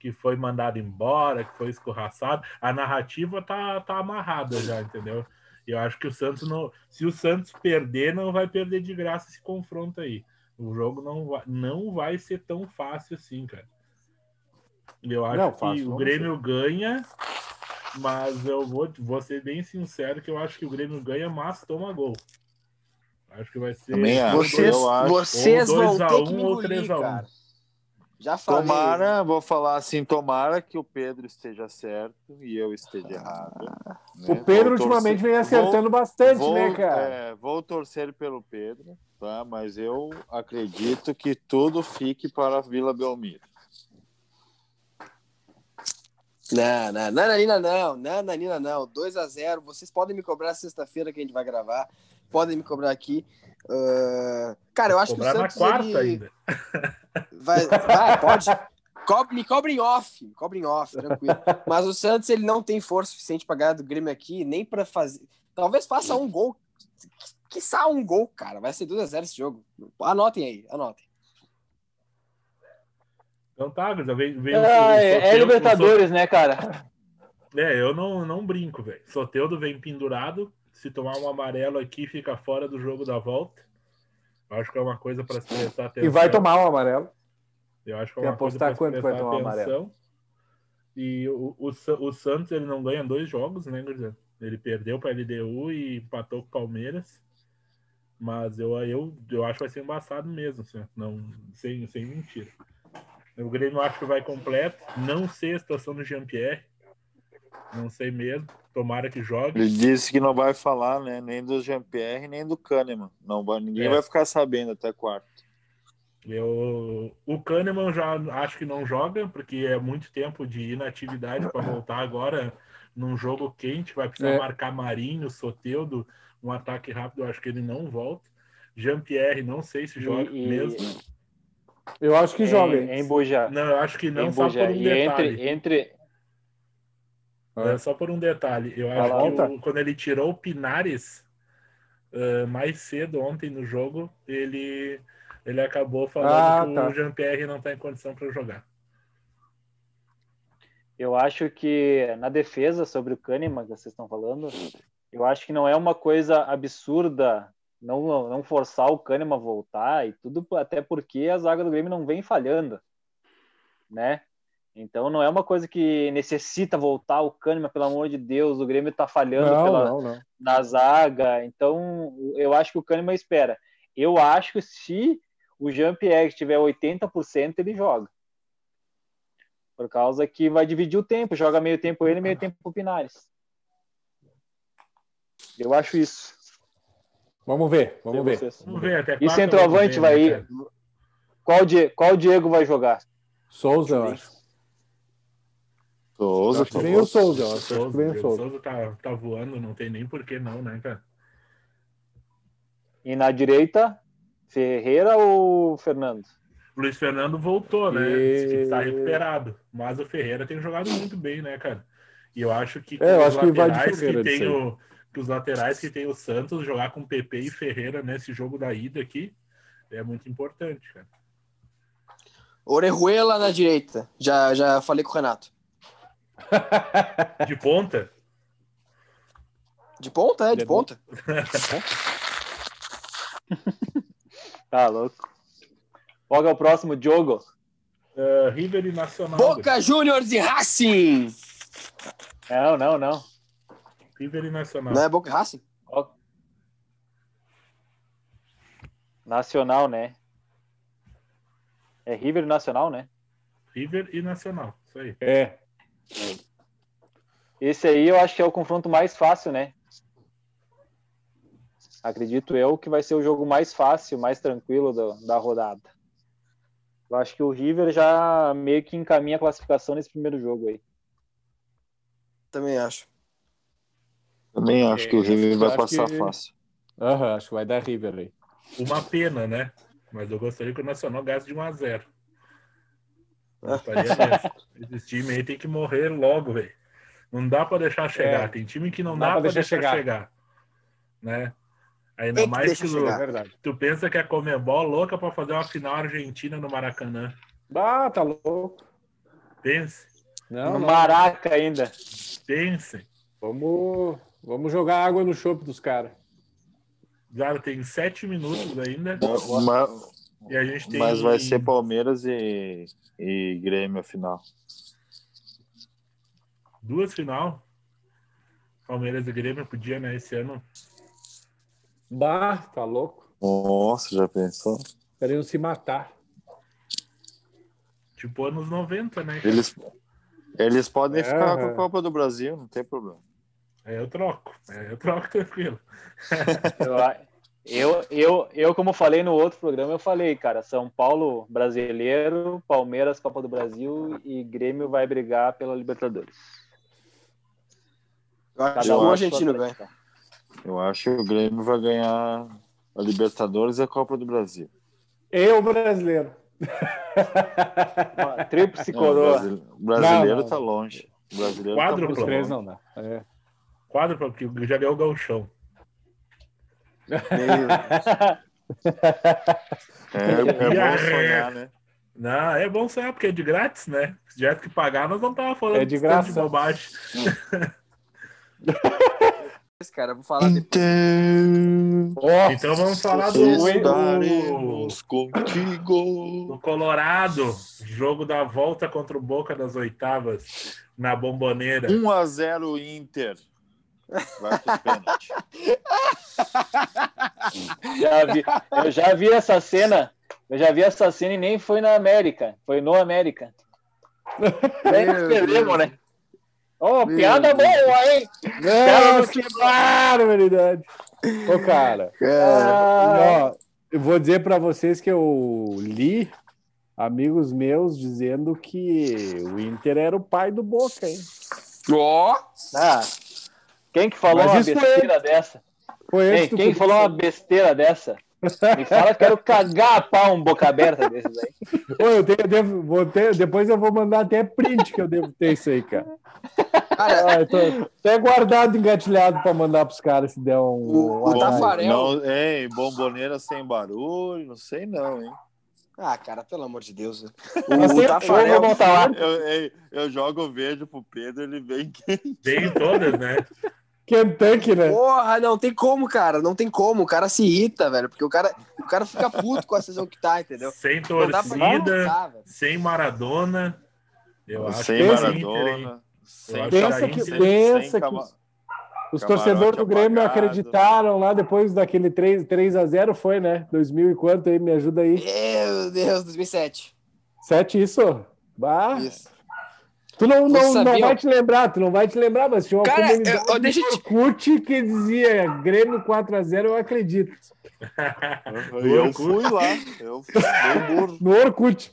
que foi mandado embora, que foi escorraçado. A narrativa tá, tá amarrada já, entendeu? Eu acho que o Santos não. Se o Santos perder, não vai perder de graça esse confronto aí. O jogo não vai, não vai ser tão fácil assim, cara. Eu acho não, fácil, que o Grêmio ser. ganha, mas eu vou, vou ser bem sincero que eu acho que o Grêmio ganha, mas toma gol. Acho que vai ser. Também acho. Vocês, vocês vão ter um, que me engolir, cara. Já falei. Tomara, vou falar assim, tomara que o Pedro esteja certo e eu esteja errado. Né? O Pedro vou ultimamente torcer... vem acertando vou, bastante, vou, né, cara? É, vou torcer pelo Pedro, tá? Mas eu acredito que tudo fique para a Vila Belmiro. Não, não, Nananina não, Nananina não, 2 a 0 Vocês podem me cobrar sexta-feira que a gente vai gravar, podem me cobrar aqui. Uh... Cara, eu acho cobrar que o Santos. na quarta ele... ainda. Vai, vai pode. Cobre, me cobrem off, me cobrem off, tranquilo. Mas o Santos ele não tem força suficiente para ganhar do Grêmio aqui, nem para fazer. Talvez faça um gol. Que um gol, cara. Vai ser 2x0 esse jogo. Anotem aí, anotem. Então tá, já vem. vem ah, é, é Libertadores, né, cara? É, eu não, não brinco, velho. Soteudo vem pendurado. Se tomar um amarelo aqui, fica fora do jogo da volta. Acho que é uma coisa para se prestar atenção. E vai tomar um amarelo. Eu acho que é uma coisa para se prestar vai tomar atenção. Amarelo. E o, o, o, Santos ele não ganha dois jogos, né, Gurzão? Ele perdeu para a LDU e empatou com o Palmeiras. Mas eu, eu, eu acho que vai ser embaçado mesmo, assim, não, sem, sem mentira. O Grêmio acho que vai completo. Não sei a situação do Jean-Pierre. Não sei mesmo. Tomara que jogue. Ele disse que não vai falar, né? Nem do Jean-Pierre, nem do Kahneman. Não vai, ninguém é. vai ficar sabendo até quarto. Eu, o Kahneman já acho que não joga, porque é muito tempo de inatividade para voltar agora num jogo quente. Vai precisar é. marcar Marinho, Soteudo, um ataque rápido. Eu acho que ele não volta. Jean-Pierre, não sei se joga e, mesmo. Eu acho que joga. Em, em Buja. Não, eu acho que não, só por um detalhe. Entre, entre... É, só por um detalhe. Eu acho que o, quando ele tirou o Pinares uh, mais cedo ontem no jogo, ele, ele acabou falando ah, que tá. o Jean-Pierre não está em condição para jogar. Eu acho que na defesa sobre o Kahneman que vocês estão falando, eu acho que não é uma coisa absurda não, não forçar o Kahneman a voltar e tudo, até porque a zaga do Grêmio não vem falhando, né? Então não é uma coisa que necessita voltar o Kahneman, pelo amor de Deus, o Grêmio tá falhando não, pela, não, não. na zaga, então eu acho que o Kahneman espera. Eu acho que se o Jean-Pierre tiver 80%, ele joga. Por causa que vai dividir o tempo, joga meio tempo ele, meio tempo o Pinares. Eu acho isso. Vamos ver, vamos ver. Vamos ver até E centroavante vai né, ir. Qual, qual Diego vai jogar? Souza, eu acho. Souza, acho que vem o Souza, eu acho. que vem o Souza. Souza tá, tá voando, não tem nem porquê não, né, cara? E na direita, Ferreira ou Fernando? Luiz Fernando voltou, né? E... Está recuperado. Mas o Ferreira tem jogado muito bem, né, cara? E eu acho que é, eu acho que vai de Ferreira, que tem o, que os laterais que tem o Santos jogar com PP e Ferreira nesse jogo da ida aqui é muito importante, cara. Orejuela na direita. Já, já falei com o Renato. De ponta? De ponta, é, de, de ponta. tá louco. Qual é o próximo jogo? Uh, River e Nacional. Boca Juniors e Racing! Não, não, não. River e Nacional. Não é Boca Racing? Nacional, né? É River e Nacional, né? River e Nacional, isso aí. É. Esse aí eu acho que é o confronto mais fácil, né? Acredito eu que vai ser o jogo mais fácil, mais tranquilo do, da rodada. Eu acho que o River já meio que encaminha a classificação nesse primeiro jogo aí. Também acho. Também acho que o River vai passar que... fácil. Aham, uhum, acho que vai dar River aí. Uma pena, né? Mas eu gostaria que o Nacional gaste de 1 a 0 Esse time aí tem que morrer logo, velho. Não dá para deixar chegar. É, tem time que não, não dá, dá para deixar, deixar chegar. chegar. Né? Ainda mais que, tu, é tu pensa que a Comebol louca para fazer uma final argentina no Maracanã. Ah, tá louco. Pense. Não, no não. Maraca ainda. Pense. Vamos Vamos jogar água no chope dos caras. Cara, tem sete minutos ainda. Mas, e a gente tem... mas vai ser Palmeiras e, e Grêmio a final. Duas final? Palmeiras e Grêmio podia, né, esse ano. Bah, tá louco. Nossa, já pensou? Querendo se matar. Tipo anos 90, né? Eles, eles podem é, ficar com a Copa do Brasil, não tem problema. É, eu troco. É, eu troco tranquilo. eu, eu, eu, como falei no outro programa, eu falei, cara, São Paulo brasileiro, Palmeiras Copa do Brasil e Grêmio vai brigar pela Libertadores. Eu acho que o argentino ganha. Eu acho que o Grêmio vai ganhar a Libertadores e a Copa do Brasil. Eu, brasileiro. Tríplice coroa. O brasileiro não, não. tá longe. O brasileiro Quadro tá três não dá. É. Quadro porque já ganhou o galchão. é, é bom sonhar, né? Não, é bom sonhar porque é de grátis, né? Se tivesse que pagar, nós não tava falando é de graça. de bobagem. cara, vou falar então... depois. Então vamos falar do Estaremos contigo. Do Colorado, jogo da volta contra o Boca das oitavas na Bomboneira. 1 a 0 Inter. Vai já vi, eu já vi essa cena. Eu já vi essa cena e nem foi na América, foi no América. Nem perdemos, né? Ô, oh, piada boa, hein? Nossa, que barbaridade. Ô, cara, ah. eu vou dizer para vocês que eu li amigos meus dizendo que o Inter era o pai do Boca, hein? Ó! Oh. Ah, quem que falou Mas uma besteira foi... dessa? Foi Ei, quem falou uma besteira dessa? Me fala, quero cagar a pau um boca aberta desses aí. Pô, eu, tenho, eu devo, vou ter, depois eu vou mandar até print que eu devo ter isso aí, cara. Cara, ah, tô até guardado, engatilhado para mandar pros caras se der um. O, o Tafarel. Não, hein, bomboneira sem barulho, não sei não, hein? Ah, cara, pelo amor de Deus. O, o Tafarel. Eu, eu, eu, jogo verde pro Pedro, ele vem quente. Vem todas, né? Kentucky, né? Porra, não tem como, cara. Não tem como. O cara se irrita, velho. Porque o cara, o cara fica puto com a sessão que tá, entendeu? Sem torcida, sem Maradona. Eu acho sem Maradona. Sem pensa que, sem, pensa sem que os, os torcedores do Grêmio apagado. acreditaram lá depois daquele 3, 3 a 0 foi, né? 2000 e quanto aí? Me ajuda aí. Meu Deus, 2007. 7 isso? Bah. Isso. Tu não, não, não vai te lembrar, tu não vai te lembrar, mas tinha uma Cara, comunidade eu, eu deixa Orkut que dizia Grêmio 4x0, eu acredito. eu fui lá, eu fui no Orkut.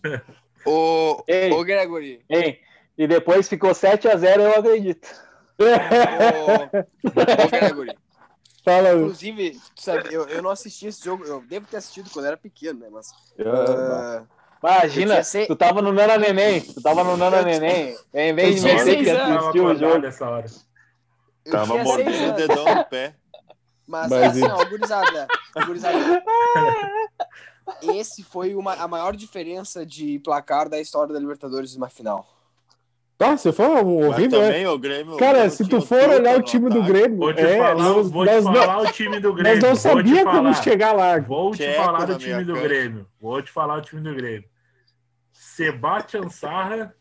Ô, ei, ô Gregory. Ei, e depois ficou 7x0, eu acredito. ô, ô Gregory. Fala, Inclusive, sabe, eu, eu não assisti esse jogo, eu devo ter assistido quando era pequeno, né? Mas. Uh, Imagina, ser... tu tava no Nana Neném, tu tava no Nana Neném, em vez de você que assistiu o jogo. Nessa hora. Eu tava mordendo o dedão no pé. Mas, Mas assim, ó, gurizada, gurizada. Esse foi uma, a maior diferença de placar da história da Libertadores numa final. Ah, você foi horrível, também, o Grêmio, Cara, o se tu for olhar o time do Grêmio. Vou te é, falar, nós, vou te falar não, o time do Grêmio. Nós não sabíamos como chegar lá. Vou te falar do time do Grêmio. Vou te falar do time do Grêmio. Sebastian Sarra,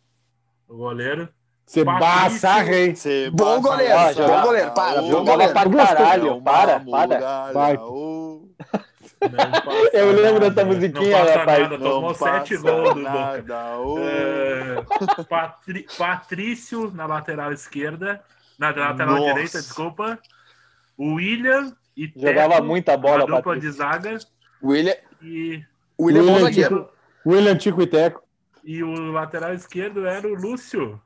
o goleiro. Sebastian Sarra, hein? Bom goleiro, ah, bom goleiro. Para, bom goleiro. Para, caralho. Para, para. Vai. Eu lembro dessa musiquinha, não rapaz. Nada, tomou sete gols do Boca. É, Patri, Patrício na lateral esquerda, na lateral Nossa. direita, desculpa. O William e Jogava Teco, muita bola, dupla Patrício. de zaga. William. E... William, William, zagueiro. William Tico e Teco. E o lateral esquerdo era o Lúcio.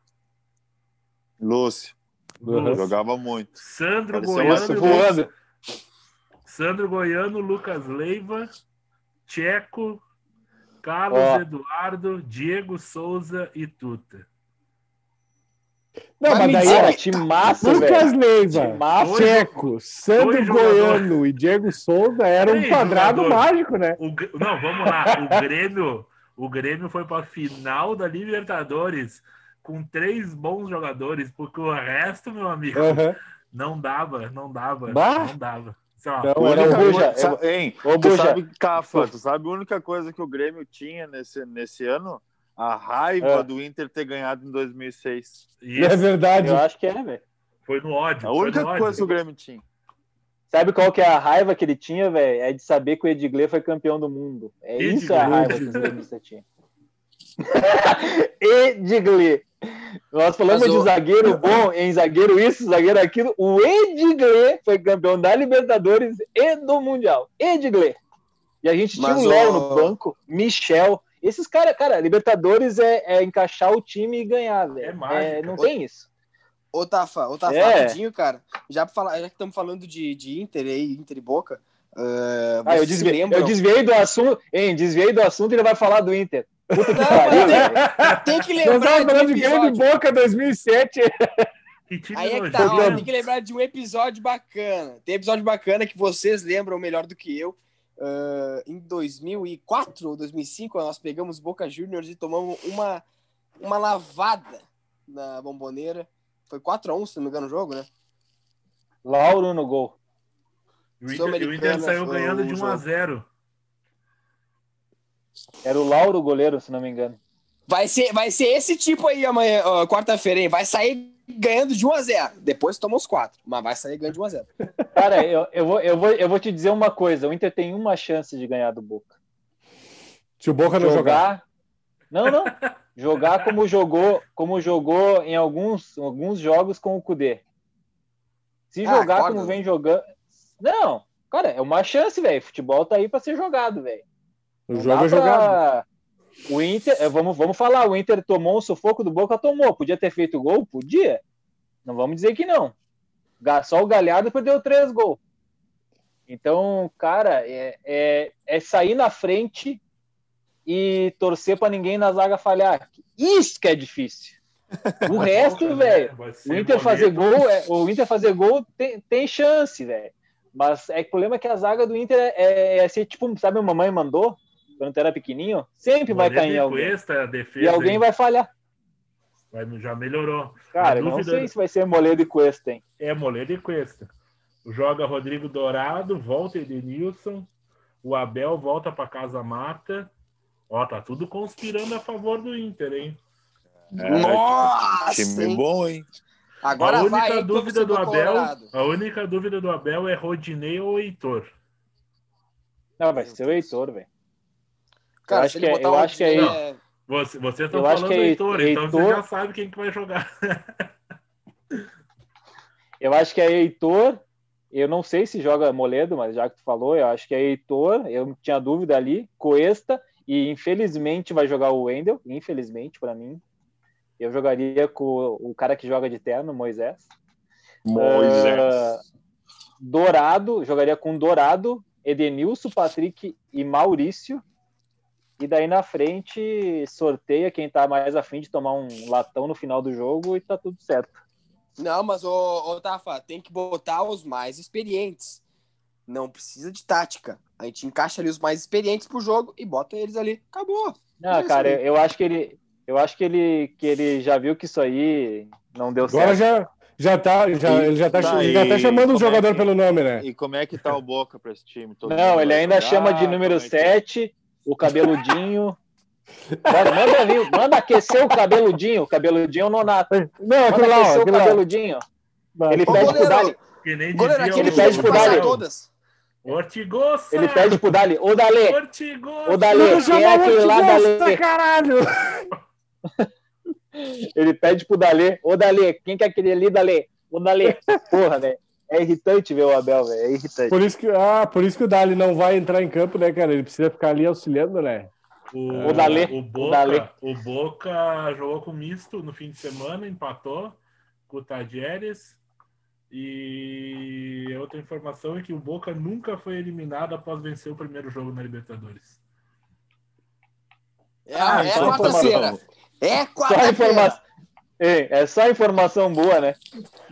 Lúcio. Lúcio. Jogava muito. Sandro Goiano. Sandro Goiano, Lucas Leiva, Tcheco, Carlos oh. Eduardo, Diego Souza e Tuta. Não, mas daí era time massa, Lucas Leiva, Tcheco, Sandro Goiano e Diego Souza era um quadrado jogador. mágico, né? O, não, vamos lá. O Grêmio, o Grêmio foi para a final da Libertadores com três bons jogadores, porque o resto, meu amigo, não dava, não dava, bah. não dava. Não, era o Buja. Eu... Hein, o tu sabe, Cafa, tu sabe a única coisa que o Grêmio tinha nesse, nesse ano? A raiva é. do Inter ter ganhado em 2006. Isso. É verdade. Eu acho que é, velho. Foi no ódio. A única coisa ódio. que o Grêmio tinha. Sabe qual que é a raiva que ele tinha, velho? É de saber que o Edgley foi campeão do mundo. É Edgley. isso a raiva que o Grêmio tinha. Edgley. Nós falamos de zagueiro bom, em zagueiro isso, zagueiro aquilo. O Edgley foi campeão da Libertadores e do Mundial. Edgley. E a gente tinha o Léo no banco, Michel. Esses caras, cara, Libertadores é, é, encaixar o time e ganhar, velho. É, é Não tem isso. Ô, Tafa, ô, Tafa, é. rapidinho, cara. Já, falar, já que estamos falando de, de Inter aí, Inter e Boca. Uh, ah, eu desviei, eu desviei do assunto, hein? Desviei do assunto e ele vai falar do Inter. Puta que pariu, tem, tem que lembrar. Nós falando de Grêmio de Boca 2007. Aí é que tá, ó, tem que lembrar de um episódio bacana. Tem episódio bacana que vocês lembram melhor do que eu. Uh, em 2004 ou 2005, nós pegamos Boca Juniors e tomamos uma, uma lavada na bomboneira. Foi 4x1, se não me engano, o jogo, né? Lauro no gol. O Inter, o Inter saiu ganhando de 1x0. Era o Lauro o goleiro, se não me engano. Vai ser, vai ser esse tipo aí amanhã, quarta-feira, hein? Vai sair ganhando de 1 a 0 Depois toma os quatro, mas vai sair ganhando de 1 a 0 Cara, eu, eu, vou, eu, vou, eu vou te dizer uma coisa: o Inter tem uma chance de ganhar do Boca. Se o Boca não jogar. Não, não. Jogar como jogou, como jogou em alguns, alguns jogos com o Cudê. Se ah, jogar como vem jogando. Não, cara, é uma chance, velho. Futebol tá aí para ser jogado, velho. O jogo é jogado. O Inter, é, vamos, vamos falar, o Inter tomou um sufoco do Boca, tomou. Podia ter feito gol? Podia. Não vamos dizer que não. Só o Galhardo perdeu três gols. Então, cara, é, é, é sair na frente e torcer para ninguém na zaga falhar. Isso que é difícil. O resto, velho, o Inter fazer gol, é, o Inter fazer gol tem, tem chance, velho. Mas é que o problema é que a zaga do Inter é, é, é ser tipo, sabe, a mamãe mandou quando tu era pequenininho, sempre vai cair alguém. Cuesta, defesa, e alguém vai falhar. já melhorou. Cara, dúvida... não sei se vai ser Moledo e Cuesta, hein? É, Moledo e Cuesta. Joga Rodrigo Dourado, volta Edenilson, o Abel volta para casa mata. Ó, tá tudo conspirando a favor do Inter, hein? É, Nossa! Time hein? bom, hein? Agora a única vai, dúvida do Abel, a única dúvida do Abel é Rodinei ou Heitor. Não, vai ser o Heitor, velho. Cara, eu acho que é, eu acho que é, é... Você, vocês estão falando do é Heitor, Heitor, então você já sabe quem que vai jogar. eu acho que é Heitor. Eu não sei se joga Moledo, mas já que tu falou, eu acho que é Heitor. Eu tinha dúvida ali. Coesta e infelizmente vai jogar o Wendel. Infelizmente para mim, eu jogaria com o cara que joga de terno, Moisés. Moisés. Uh, Dourado, jogaria com Dourado, Edenilson, Patrick e Maurício. E daí na frente sorteia quem tá mais afim de tomar um latão no final do jogo e tá tudo certo. Não, mas ô, ô Tafa, tem que botar os mais experientes. Não precisa de tática. A gente encaixa ali os mais experientes pro jogo e bota eles ali. Acabou. Não, é cara, eu acho que ele. Eu acho que ele, que ele já viu que isso aí não deu Agora certo. Já, já tá, já, ele já tá, tá já tá chamando o jogador é que, pelo nome, né? E como é que tá o Boca para esse time? Todo não, ele ainda jogar, chama de número 7. É o cabeludinho. Manda, manda, vir, manda aquecer o cabeludinho. O cabeludinho é nonato. Não, manda lá, aquecer ó, o cabeludinho. Lá. Ele pede pro Dali. Ele pede pro Dali. Ortigosa! Ele pede pro Dali. Ô, Dali! Ô, Dali, quem é aquele lá, Dali? caralho! Ele pede pro Dali. Ô, Dali, quem que é aquele ali, Dali? Ô, Dali. Porra, velho. É irritante ver o Abel, velho. É irritante. Por isso, que, ah, por isso que o Dali não vai entrar em campo, né, cara? Ele precisa ficar ali auxiliando, né? O, o, Dali, o, Boca, o, o Boca jogou com misto no fim de semana, empatou com o Tadieres. E outra informação é que o Boca nunca foi eliminado após vencer o primeiro jogo na Libertadores. É, ah, é quarta-feira. É quarta-feira. É, é só informação boa, né?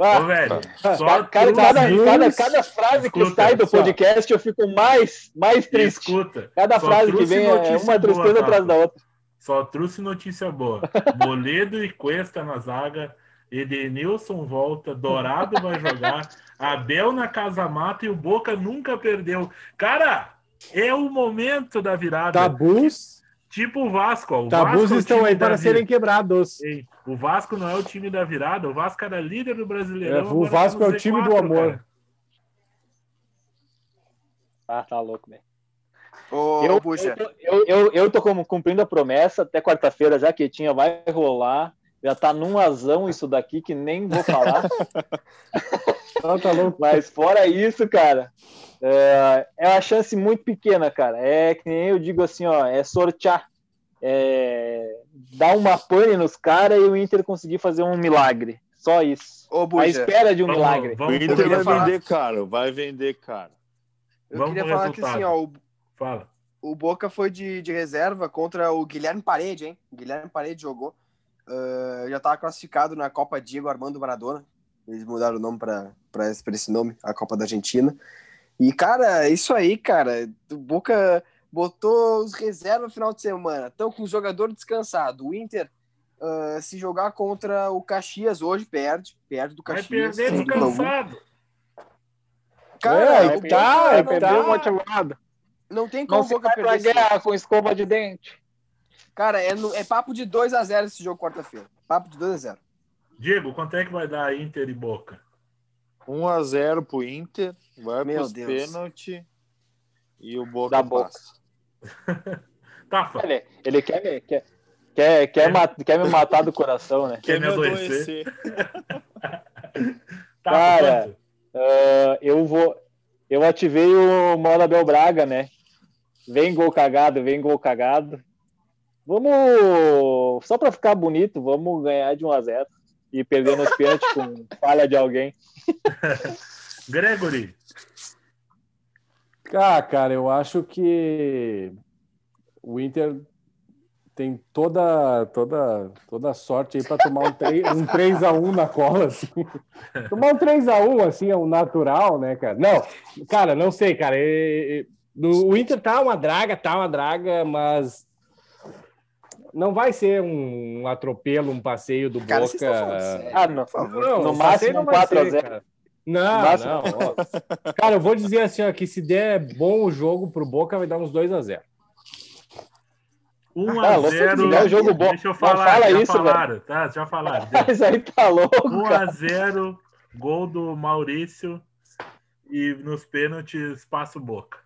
Ah, Ô, velho, só cada, cada, cada, cada, frase escuta, que sai do podcast só, eu fico mais, mais triste. Escuta, cada frase que vem é uma tristeza boa, atrás da outra. Só trouxe notícia boa. Moledo e Cuesta na zaga. Edenilson volta, Dourado vai jogar, Abel na Casa Mata e o Boca nunca perdeu. Cara, é o momento da virada. Tabus Tipo o Vasco. Ó. O Tabus Vasco é estão aí para serem quebrados. O Vasco não é o time da virada, o Vasco era líder do Brasileirão. É, o Vasco tá é o time do amor. Cara. Ah, tá louco, velho. Ô, eu. Eu, eu, eu, tô cumprindo a promessa até quarta-feira, já que tinha vai rolar. Já tá num azão isso daqui que nem vou falar. ah, tá louco. Mas fora isso, cara, é, é uma chance muito pequena, cara. É que nem eu digo assim, ó, é sortear. É, dar uma pane nos caras e o Inter conseguir fazer um milagre. Só isso. Ô, a espera de um vamos, milagre. Vamos, o Inter vai falar... vender caro, vai vender caro. Eu vamos queria falar que assim, ó, o, Fala. o Boca foi de, de reserva contra o Guilherme Parede, hein? O Guilherme Parede jogou. Uh, já estava classificado na Copa Diego Armando Maradona. Eles mudaram o nome para esse nome, a Copa da Argentina. E, cara, isso aí, cara, o Boca botou os reservas no final de semana. Estão com o jogador descansado. O Inter, uh, se jogar contra o Caxias hoje, perde. Perde do Caxias. Vai perder descansado. Cara, é, tá, é, tá. motivado. Não tem como não Boca perder. guerra com escova de dente. Cara, é, no, é papo de 2x0 esse jogo quarta-feira. Papo de 2x0. Diego, quanto é que vai dar Inter e Boca? 1x0 pro Inter, vai Meu pros pênalti e o Boca da passa. Tafa. Ele, ele quer, quer, quer, quer, quer, quer me matar do coração, né? Quer, quer me adoecer. Cara, uh, eu vou. Eu ativei o modo Abel Braga, né? Vem gol cagado, vem gol cagado. Vamos, só para ficar bonito, vamos ganhar de 1 a 0 e perder nos pênaltis com falha de alguém. Gregory. Ah, cara, eu acho que o Inter tem toda toda toda sorte aí para tomar um 3, um 3 a 1 na cola assim. Tomar um 3 a 1 assim é o natural, né, cara? Não, cara, não sei, cara. o Inter tá uma draga, tá uma draga, mas não vai ser um, atropelo, um passeio do cara, Boca. Ah, não, por favor. Não, no máximo um 4x0. Não, máximo... não. Ó. Cara, eu vou dizer assim, ó, que se der bom o jogo pro Boca, vai dar uns 2x0. 1 a 0 ah, jogo bom. Deixa eu falar, não fala já isso, falaram, velho. tá? Já falaram. Isso aí tá louco. 1 a 0 gol do Maurício e nos pênaltis passa o Boca.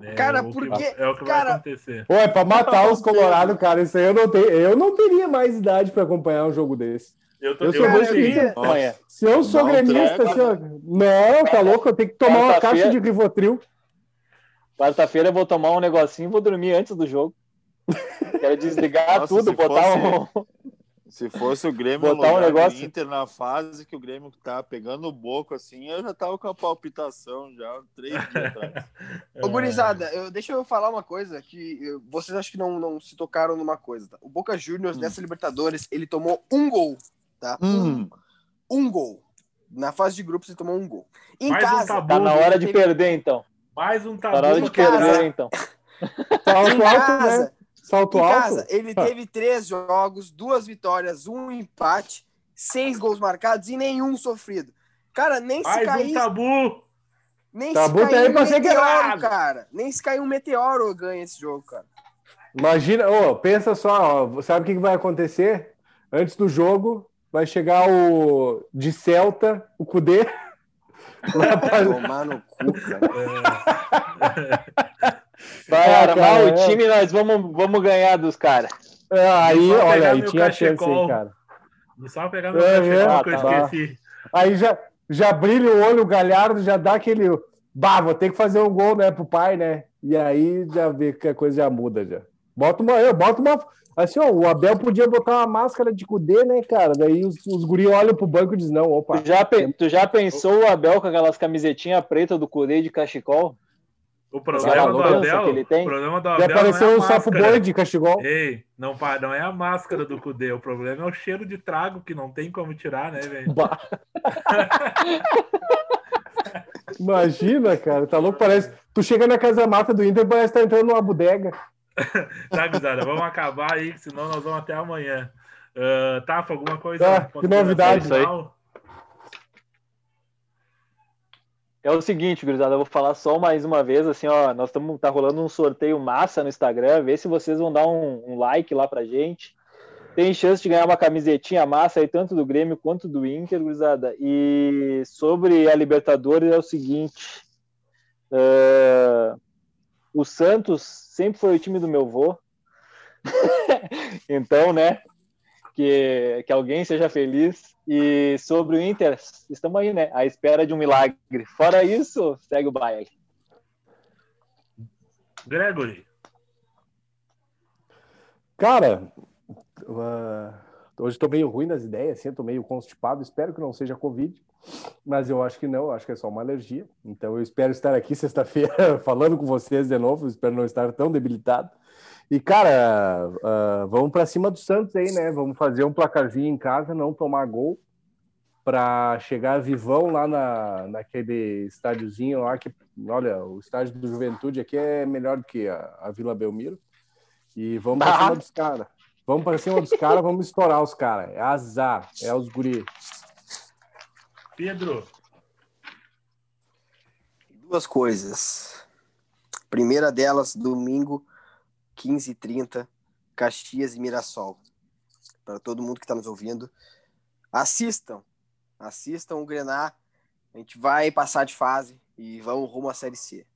É cara, porque. é o que cara... vai acontecer. Pô, é pra matar os Colorado, cara. Isso aí eu não tenho. Eu não teria mais idade pra acompanhar um jogo desse. Eu, tô, eu sou queria... Se eu sou não, gremista, não, tá louco, eu tenho que tomar uma caixa de Rivotril. Quarta-feira eu vou tomar um negocinho e vou dormir antes do jogo. Quero desligar Nossa, tudo, botar fosse... um. Se fosse o Grêmio Botar um negócio... Inter na fase que o Grêmio tá pegando o boco assim, eu já tava com a palpitação já três dias atrás. Ô, gurizada, eu, deixa eu falar uma coisa que eu, vocês acho que não, não se tocaram numa coisa. Tá? O Boca Juniors hum. dessa Libertadores, ele tomou um gol, tá? Hum. Um gol. Na fase de grupos ele tomou um gol. Em Mais casa, um tabu, tá na hora de teve... perder então. Mais um tabu. Tá na hora de perder então. Tá alto, casa, né? Salto em alto? casa, ele ah. teve três jogos, duas vitórias, um empate, seis gols marcados e nenhum sofrido. Cara, nem Mais se cair. Um tabu! Nem tabu se cair um meteoro, cara. Nem se cair um meteoro ganha esse jogo, cara. Imagina, oh, pensa só, ó, sabe o que vai acontecer? Antes do jogo, vai chegar o de Celta, o Cudê. Vai tomar no cu, cara. Vai ah, armar cara, o é. time, nós vamos, vamos ganhar dos caras. É, aí, olha, aí tinha chance aí, cara. Só pegar meu é, cachecol, que eu tá. esqueci. Aí já, já brilha o olho, o Galhardo já dá aquele... Bah, vou ter que fazer um gol, né, pro pai, né? E aí já vê que a coisa já muda, já. Bota uma... Eu, bota uma... Assim, ó, o Abel podia botar uma máscara de cudê, né, cara? Daí os, os guri olham pro banco e dizem, não, opa. Tu já, tu já pensou o Abel com aquelas camisetinhas pretas do cudê de cachecol? O problema do Abel, o problema do Abel Já apareceu é o sapo boi de Castigol. Ei, não, não é a máscara do Cudê, o problema é o cheiro de trago, que não tem como tirar, né, velho? Imagina, cara, tá louco, parece... Tu chega na casa mata do Inter, parece que tá entrando numa bodega. tá, gurizada, vamos acabar aí, senão nós vamos até amanhã. Uh, Tafa, alguma coisa? Ah, que novidade. aí. É o seguinte, gurizada, eu vou falar só mais uma vez, assim, ó, nós estamos tá rolando um sorteio massa no Instagram, vê se vocês vão dar um, um, like lá pra gente. Tem chance de ganhar uma camisetinha massa aí, tanto do Grêmio quanto do Inter, gurizada. E sobre a Libertadores é o seguinte, uh, o Santos sempre foi o time do meu vô. então, né? Que, que alguém seja feliz. E sobre o Inter, estamos aí, né? À espera de um milagre. Fora isso, segue o baile. Gregory. Cara, uh, hoje estou meio ruim nas ideias, assim, estou meio constipado. Espero que não seja Covid, mas eu acho que não, acho que é só uma alergia. Então eu espero estar aqui sexta-feira falando com vocês de novo. Espero não estar tão debilitado. E, cara, uh, vamos para cima do Santos aí, né? Vamos fazer um placarzinho em casa, não tomar gol, para chegar vivão lá na, naquele estádiozinho lá que, olha, o estádio do Juventude aqui é melhor do que a, a Vila Belmiro. E vamos para cima dos caras. Vamos para cima dos caras, vamos estourar os caras. É azar, é os guri. Pedro. Duas coisas. Primeira delas, domingo, 15h30, Caxias e Mirassol. Para todo mundo que está nos ouvindo, assistam. Assistam o Grenar. A gente vai passar de fase e vamos rumo à Série C.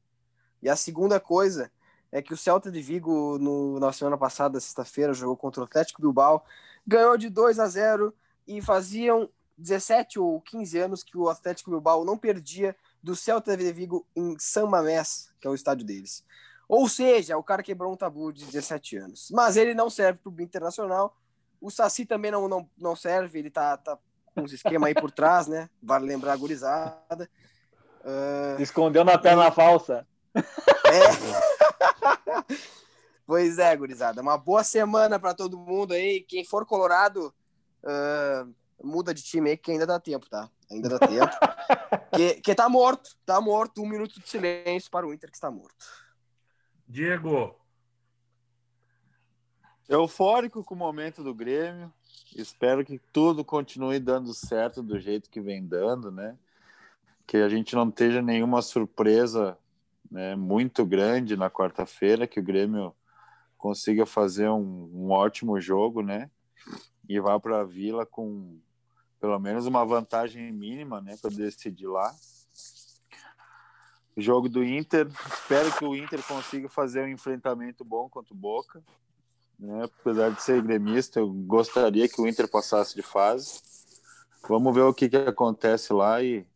E a segunda coisa é que o Celta de Vigo, no, na semana passada, sexta-feira, jogou contra o Atlético Bilbao, ganhou de 2 a 0 e faziam 17 ou 15 anos que o Atlético Bilbao não perdia do Celta de Vigo em San Mamés, que é o estádio deles. Ou seja, o cara quebrou um tabu de 17 anos. Mas ele não serve para o internacional. O Saci também não, não, não serve, ele tá, tá com uns esquema aí por trás, né? Vale lembrar a gurizada. Uh... Escondeu na perna e... falsa. É. pois é, gurizada. Uma boa semana para todo mundo aí. Quem for colorado, uh, muda de time aí, que ainda dá tempo, tá? Ainda dá tempo. que, que tá morto, tá morto. Um minuto de silêncio para o Inter que está morto. Diego. Eufórico com o momento do Grêmio. Espero que tudo continue dando certo do jeito que vem dando, né? Que a gente não esteja nenhuma surpresa né, muito grande na quarta-feira, que o Grêmio consiga fazer um, um ótimo jogo, né? E vá para a Vila com pelo menos uma vantagem mínima, né, para decidir lá. Jogo do Inter, espero que o Inter consiga fazer um enfrentamento bom contra o Boca. Né? Apesar de ser gremista, eu gostaria que o Inter passasse de fase. Vamos ver o que, que acontece lá e,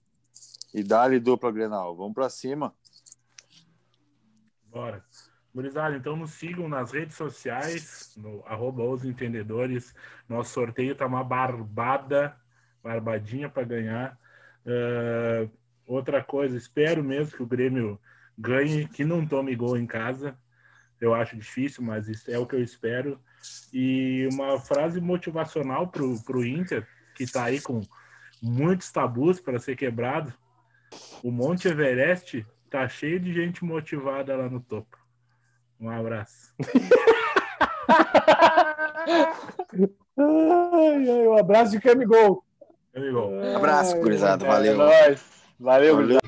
e dá-lhe dupla Grenal. Vamos para cima. Bora. Gurizada, então nos sigam nas redes sociais, no arroba os entendedores. Nosso sorteio tá uma barbada, barbadinha para ganhar. Uh, outra coisa, espero mesmo que o Grêmio ganhe, que não tome gol em casa. Eu acho difícil, mas isso é o que eu espero. E uma frase motivacional para o Inter, que está aí com muitos tabus para ser quebrado. O Monte Everest Tá cheio de gente motivada lá no topo. Um abraço. ai, ai, um abraço de Camigol. Abraço, gurizada. Valeu. É Valeu, Valeu.